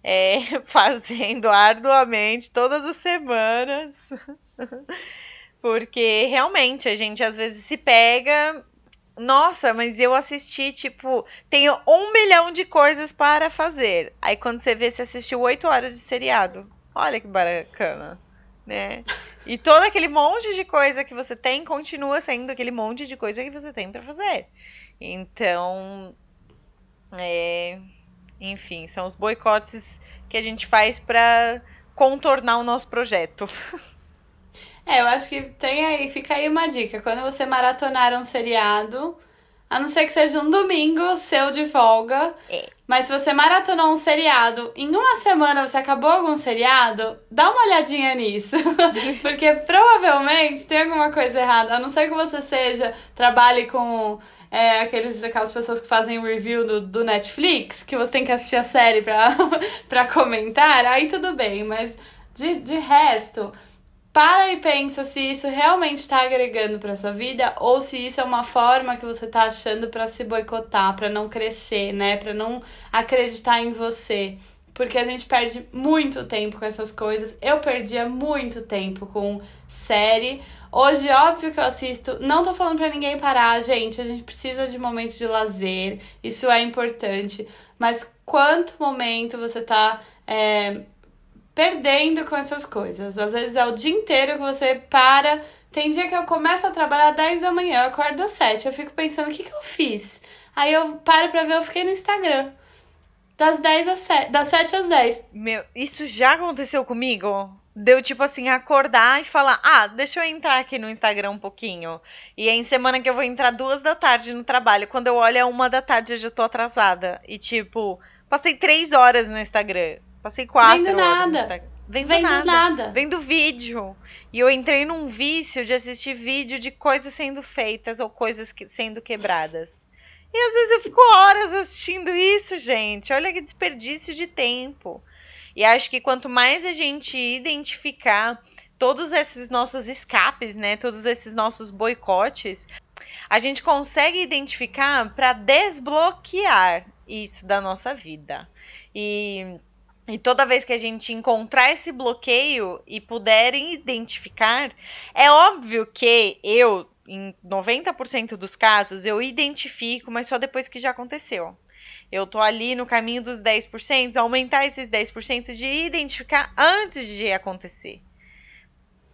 é, [LAUGHS] fazendo arduamente todas as semanas. [LAUGHS] Porque realmente a gente às vezes se pega. Nossa, mas eu assisti, tipo, tenho um milhão de coisas para fazer. Aí quando você vê, você assistiu oito horas de seriado. Olha que bacana, né? E todo aquele monte de coisa que você tem continua sendo aquele monte de coisa que você tem para fazer. Então, é, enfim, são os boicotes que a gente faz para contornar o nosso projeto. [LAUGHS] É, eu acho que tem aí, fica aí uma dica. Quando você maratonar um seriado, a não ser que seja um domingo seu de folga. É. Mas se você maratonou um seriado, em uma semana você acabou algum seriado, dá uma olhadinha nisso. [LAUGHS] Porque provavelmente tem alguma coisa errada. A não ser que você seja, trabalhe com é, aqueles, aquelas pessoas que fazem review do, do Netflix, que você tem que assistir a série pra, [LAUGHS] pra comentar, aí tudo bem. Mas de, de resto, para e pensa se isso realmente está agregando para sua vida ou se isso é uma forma que você está achando para se boicotar, para não crescer, né? Para não acreditar em você. Porque a gente perde muito tempo com essas coisas. Eu perdia muito tempo com série. Hoje, óbvio que eu assisto. Não tô falando pra ninguém parar, gente. A gente precisa de momentos de lazer. Isso é importante. Mas quanto momento você tá é, perdendo com essas coisas. Às vezes é o dia inteiro que você para. Tem dia que eu começo a trabalhar às 10 da manhã, eu acordo às 7. Eu fico pensando, o que, que eu fiz? Aí eu paro pra ver, eu fiquei no Instagram. Das 10 às 7, das 7 às 10. Meu, isso já aconteceu comigo? Deu tipo assim, acordar e falar, ah, deixa eu entrar aqui no Instagram um pouquinho. E aí, em semana que eu vou entrar duas da tarde no trabalho. Quando eu olho é uma da tarde, eu já tô atrasada. E tipo, passei três horas no Instagram. Passei quatro Vendo horas. nada. Vendo, Vendo nada. nada. Vendo vídeo. E eu entrei num vício de assistir vídeo de coisas sendo feitas ou coisas que, sendo quebradas. E às vezes eu fico horas assistindo isso, gente. Olha que desperdício de tempo. E acho que quanto mais a gente identificar todos esses nossos escapes, né, todos esses nossos boicotes, a gente consegue identificar para desbloquear isso da nossa vida. E e toda vez que a gente encontrar esse bloqueio e puderem identificar, é óbvio que eu, em 90% dos casos, eu identifico, mas só depois que já aconteceu. Eu tô ali no caminho dos 10%, aumentar esses 10% de identificar antes de acontecer.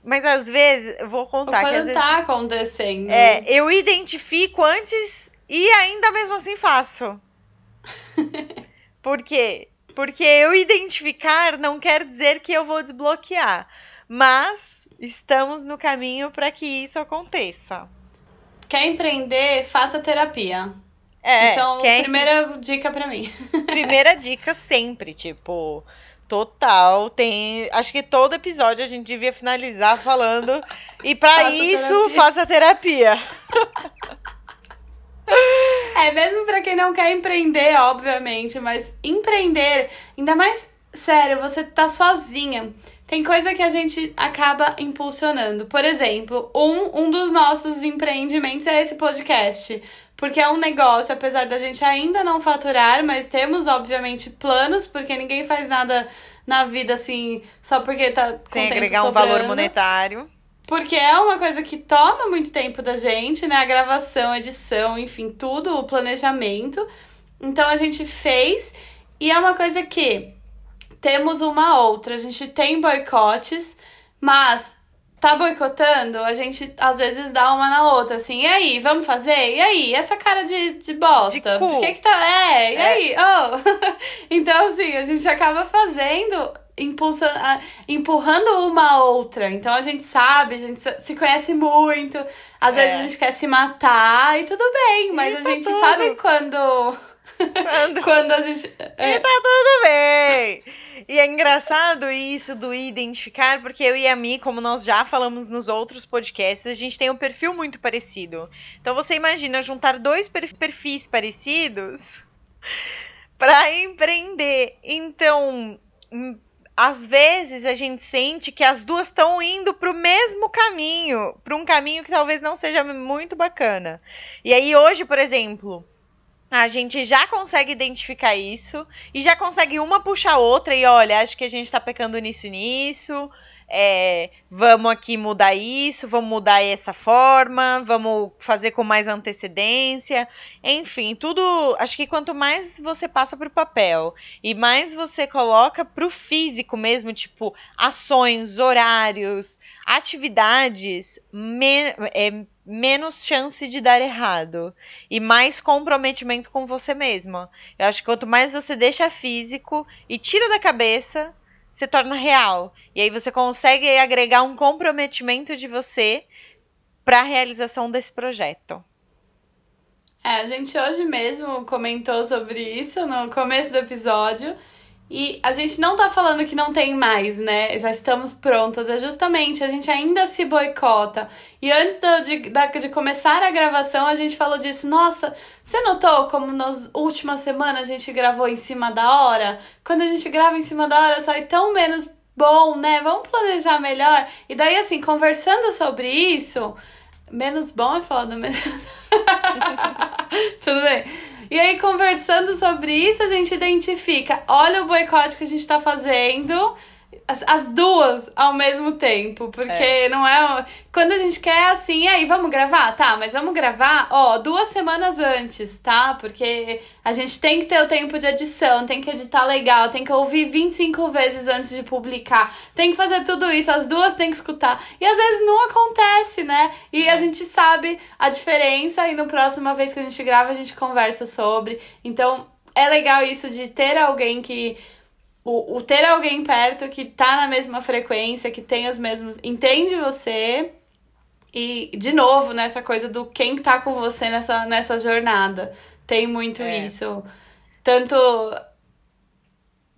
Mas às vezes, eu vou contar Ou que às vezes, tá acontecendo. É, eu identifico antes e ainda mesmo assim faço. [LAUGHS] Por quê? Porque eu identificar não quer dizer que eu vou desbloquear, mas estamos no caminho para que isso aconteça. Quer empreender? Faça terapia. É, Isso é a primeira dica pra mim. [LAUGHS] primeira dica sempre, tipo, total, tem, acho que todo episódio a gente devia finalizar falando e para isso terapia. faça terapia. [LAUGHS] É, mesmo pra quem não quer empreender, obviamente, mas empreender, ainda mais sério, você tá sozinha. Tem coisa que a gente acaba impulsionando. Por exemplo, um, um dos nossos empreendimentos é esse podcast. Porque é um negócio, apesar da gente ainda não faturar, mas temos, obviamente, planos, porque ninguém faz nada na vida assim só porque tá com Sem agregar um valor sobrando. monetário. Porque é uma coisa que toma muito tempo da gente, né? A gravação, a edição, enfim, tudo, o planejamento. Então a gente fez e é uma coisa que temos uma outra. A gente tem boicotes, mas tá boicotando, a gente às vezes dá uma na outra, assim, e aí, vamos fazer? E aí, essa cara de, de bosta? De cu. Por que que tá. É, e É. aí? Oh. [LAUGHS] então, assim, a gente acaba fazendo empurrando uma a outra. Então a gente sabe, a gente se conhece muito. Às é. vezes a gente quer se matar e tudo bem, mas a gente tudo. sabe quando. Quando... [LAUGHS] quando a gente. É. E tá tudo bem! E é engraçado isso do identificar, porque eu e a Mi, como nós já falamos nos outros podcasts, a gente tem um perfil muito parecido. Então você imagina juntar dois perfis parecidos [LAUGHS] para empreender. Então, às vezes a gente sente que as duas estão indo para o mesmo caminho, para um caminho que talvez não seja muito bacana. E aí hoje, por exemplo, a gente já consegue identificar isso e já consegue uma puxar a outra e olha, acho que a gente está pecando nisso nisso. É, vamos aqui mudar isso, vamos mudar essa forma, vamos fazer com mais antecedência. Enfim, tudo. Acho que quanto mais você passa para o papel e mais você coloca para o físico mesmo, tipo ações, horários, atividades, é, menos chance de dar errado e mais comprometimento com você mesma. Eu acho que quanto mais você deixa físico e tira da cabeça, se torna real. E aí você consegue agregar um comprometimento de você para a realização desse projeto. É, a gente hoje mesmo comentou sobre isso no começo do episódio. E a gente não tá falando que não tem mais, né? Já estamos prontas. É justamente, a gente ainda se boicota. E antes de, de, de começar a gravação, a gente falou disso. Nossa, você notou como nas últimas semanas a gente gravou em cima da hora? Quando a gente grava em cima da hora, sai tão menos bom, né? Vamos planejar melhor. E daí, assim, conversando sobre isso, menos bom é foda, mas. [LAUGHS] Tudo bem. E aí, conversando sobre isso, a gente identifica: olha o boicote que a gente tá fazendo as, as duas ao mesmo tempo. Porque é. não é. Quando a gente quer assim, aí vamos gravar? Tá, mas vamos gravar, ó, duas semanas antes, tá? Porque a gente tem que ter o tempo de edição, tem que editar legal, tem que ouvir 25 vezes antes de publicar, tem que fazer tudo isso, as duas tem que escutar. E às vezes não acontece, né? E a gente sabe a diferença e no próxima vez que a gente grava a gente conversa sobre. Então é legal isso de ter alguém que o, o ter alguém perto que tá na mesma frequência, que tem os mesmos. entende você. E, de novo, nessa né, coisa do quem tá com você nessa, nessa jornada. Tem muito é. isso. Tanto.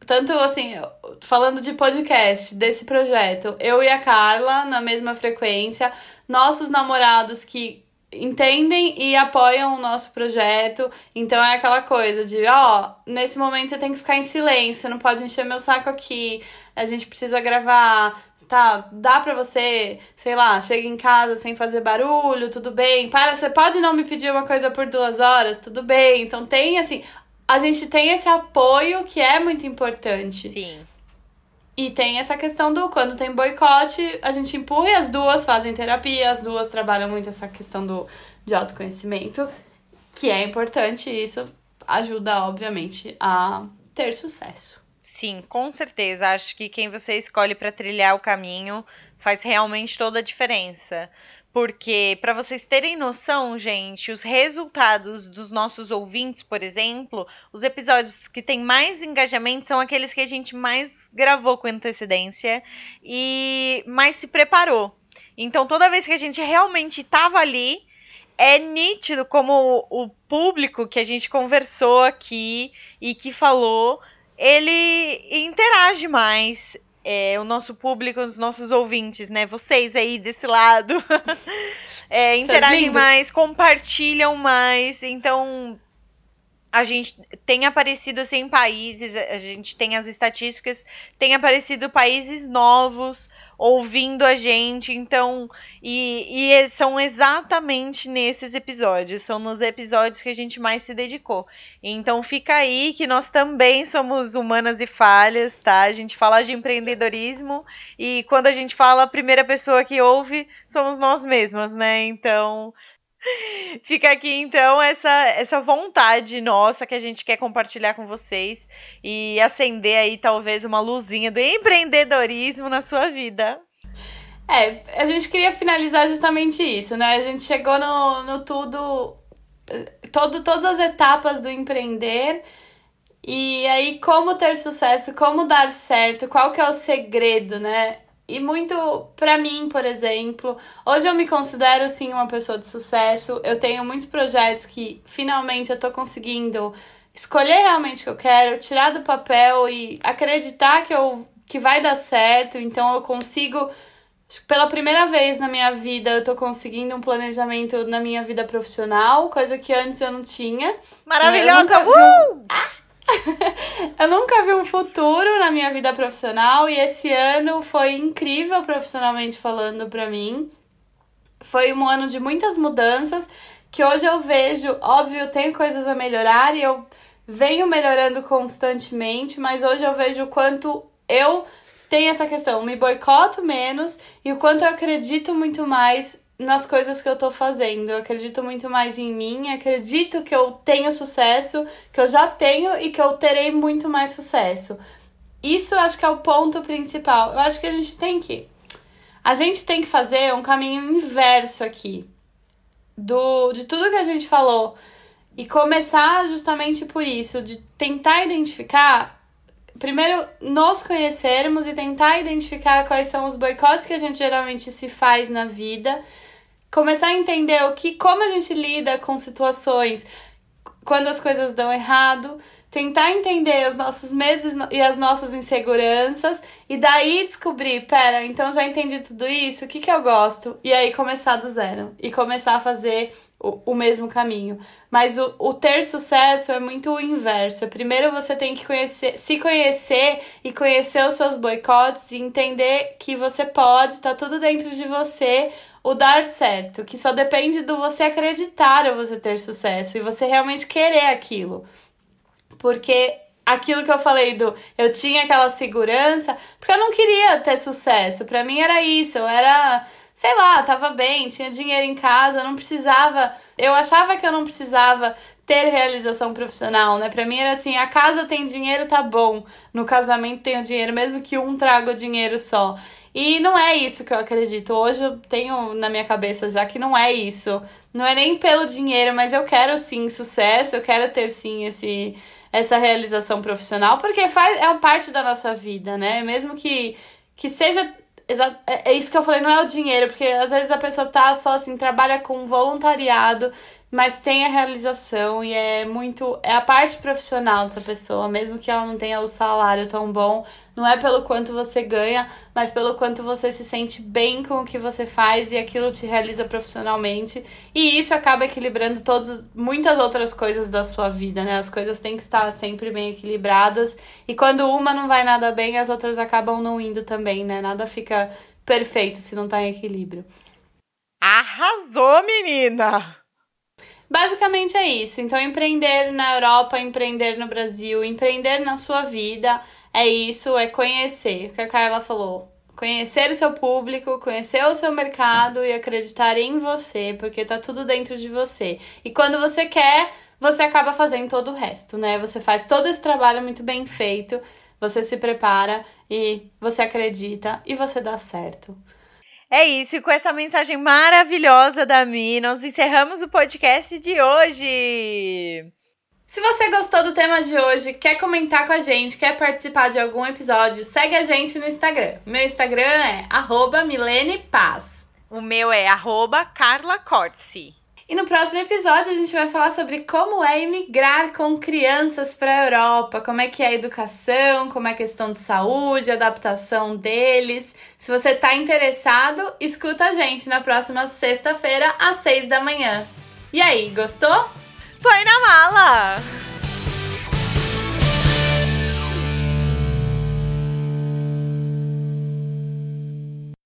Tanto assim, falando de podcast, desse projeto, eu e a Carla na mesma frequência, nossos namorados que entendem e apoiam o nosso projeto. Então é aquela coisa de, ó, nesse momento você tem que ficar em silêncio, não pode encher meu saco aqui. A gente precisa gravar, tá? Dá pra você, sei lá, chega em casa sem fazer barulho, tudo bem. Para, você pode não me pedir uma coisa por duas horas, tudo bem. Então tem assim, a gente tem esse apoio que é muito importante. Sim. E tem essa questão do quando tem boicote, a gente empurra e as duas fazem terapia, as duas trabalham muito essa questão do, de autoconhecimento, que é importante e isso ajuda, obviamente, a ter sucesso. Sim, com certeza. Acho que quem você escolhe para trilhar o caminho faz realmente toda a diferença. Porque, para vocês terem noção, gente, os resultados dos nossos ouvintes, por exemplo, os episódios que têm mais engajamento são aqueles que a gente mais gravou com antecedência e mais se preparou. Então, toda vez que a gente realmente estava ali, é nítido como o público que a gente conversou aqui e que falou, ele interage mais, é, o nosso público, os nossos ouvintes, né? Vocês aí desse lado. [LAUGHS] é, interagem mais, compartilham mais. Então, a gente tem aparecido assim, países, a gente tem as estatísticas, tem aparecido países novos ouvindo a gente, então, e, e são exatamente nesses episódios, são nos episódios que a gente mais se dedicou. Então fica aí que nós também somos humanas e falhas, tá? A gente fala de empreendedorismo e quando a gente fala a primeira pessoa que ouve somos nós mesmas, né? Então, [LAUGHS] Fica aqui então essa essa vontade nossa que a gente quer compartilhar com vocês e acender aí talvez uma luzinha do empreendedorismo na sua vida. É, a gente queria finalizar justamente isso, né? A gente chegou no, no tudo, todo, todas as etapas do empreender E aí, como ter sucesso, como dar certo, qual que é o segredo, né? E muito para mim, por exemplo, hoje eu me considero sim uma pessoa de sucesso. Eu tenho muitos projetos que finalmente eu tô conseguindo escolher realmente o que eu quero, tirar do papel e acreditar que eu que vai dar certo. Então eu consigo pela primeira vez na minha vida eu tô conseguindo um planejamento na minha vida profissional, coisa que antes eu não tinha. Maravilhosa! Eu nunca, uh! [LAUGHS] eu nunca vi um futuro na minha vida profissional e esse ano foi incrível profissionalmente falando para mim. Foi um ano de muitas mudanças que hoje eu vejo, óbvio, tem coisas a melhorar e eu venho melhorando constantemente, mas hoje eu vejo o quanto eu tenho essa questão, me boicoto menos e o quanto eu acredito muito mais nas coisas que eu tô fazendo. Eu acredito muito mais em mim, acredito que eu tenho sucesso, que eu já tenho e que eu terei muito mais sucesso. Isso eu acho que é o ponto principal. Eu acho que a gente tem que a gente tem que fazer um caminho inverso aqui do de tudo que a gente falou e começar justamente por isso, de tentar identificar primeiro nos conhecermos e tentar identificar quais são os boicotes que a gente geralmente se faz na vida começar a entender o que, como a gente lida com situações quando as coisas dão errado, tentar entender os nossos medos e as nossas inseguranças e daí descobrir, pera, então já entendi tudo isso, o que que eu gosto? E aí começar do zero e começar a fazer o, o mesmo caminho. Mas o, o ter sucesso é muito o inverso. Primeiro você tem que conhecer, se conhecer e conhecer os seus boicotes e entender que você pode, tá tudo dentro de você, o dar certo, que só depende do você acreditar ou você ter sucesso e você realmente querer aquilo. Porque aquilo que eu falei do eu tinha aquela segurança, porque eu não queria ter sucesso. Para mim era isso, eu era, sei lá, tava bem, tinha dinheiro em casa, eu não precisava, eu achava que eu não precisava ter realização profissional, né? Para mim era assim, a casa tem dinheiro, tá bom. No casamento tem o dinheiro, mesmo que um traga o dinheiro só. E não é isso que eu acredito. Hoje eu tenho na minha cabeça já que não é isso. Não é nem pelo dinheiro, mas eu quero sim sucesso, eu quero ter sim esse essa realização profissional, porque faz, é uma parte da nossa vida, né? Mesmo que, que seja. É, é isso que eu falei, não é o dinheiro, porque às vezes a pessoa tá só assim, trabalha com voluntariado, mas tem a realização e é muito. É a parte profissional dessa pessoa, mesmo que ela não tenha o salário tão bom. Não é pelo quanto você ganha, mas pelo quanto você se sente bem com o que você faz e aquilo te realiza profissionalmente. E isso acaba equilibrando todas, muitas outras coisas da sua vida, né? As coisas têm que estar sempre bem equilibradas. E quando uma não vai nada bem, as outras acabam não indo também, né? Nada fica perfeito se não tá em equilíbrio. Arrasou, menina! Basicamente é isso. Então, empreender na Europa, empreender no Brasil, empreender na sua vida, é isso, é conhecer. O que a Carla falou. Conhecer o seu público, conhecer o seu mercado e acreditar em você, porque tá tudo dentro de você. E quando você quer, você acaba fazendo todo o resto, né? Você faz todo esse trabalho muito bem feito, você se prepara e você acredita e você dá certo. É isso, e com essa mensagem maravilhosa da Mi, nós encerramos o podcast de hoje. Se você gostou do tema de hoje, quer comentar com a gente, quer participar de algum episódio, segue a gente no Instagram. Meu Instagram é @milenepaz. O meu é arroba Carla Cortzi. E no próximo episódio a gente vai falar sobre como é emigrar com crianças para a Europa, como é que é a educação, como é a questão de saúde, adaptação deles. Se você está interessado, escuta a gente na próxima sexta-feira às seis da manhã. E aí, gostou? Põe na mala!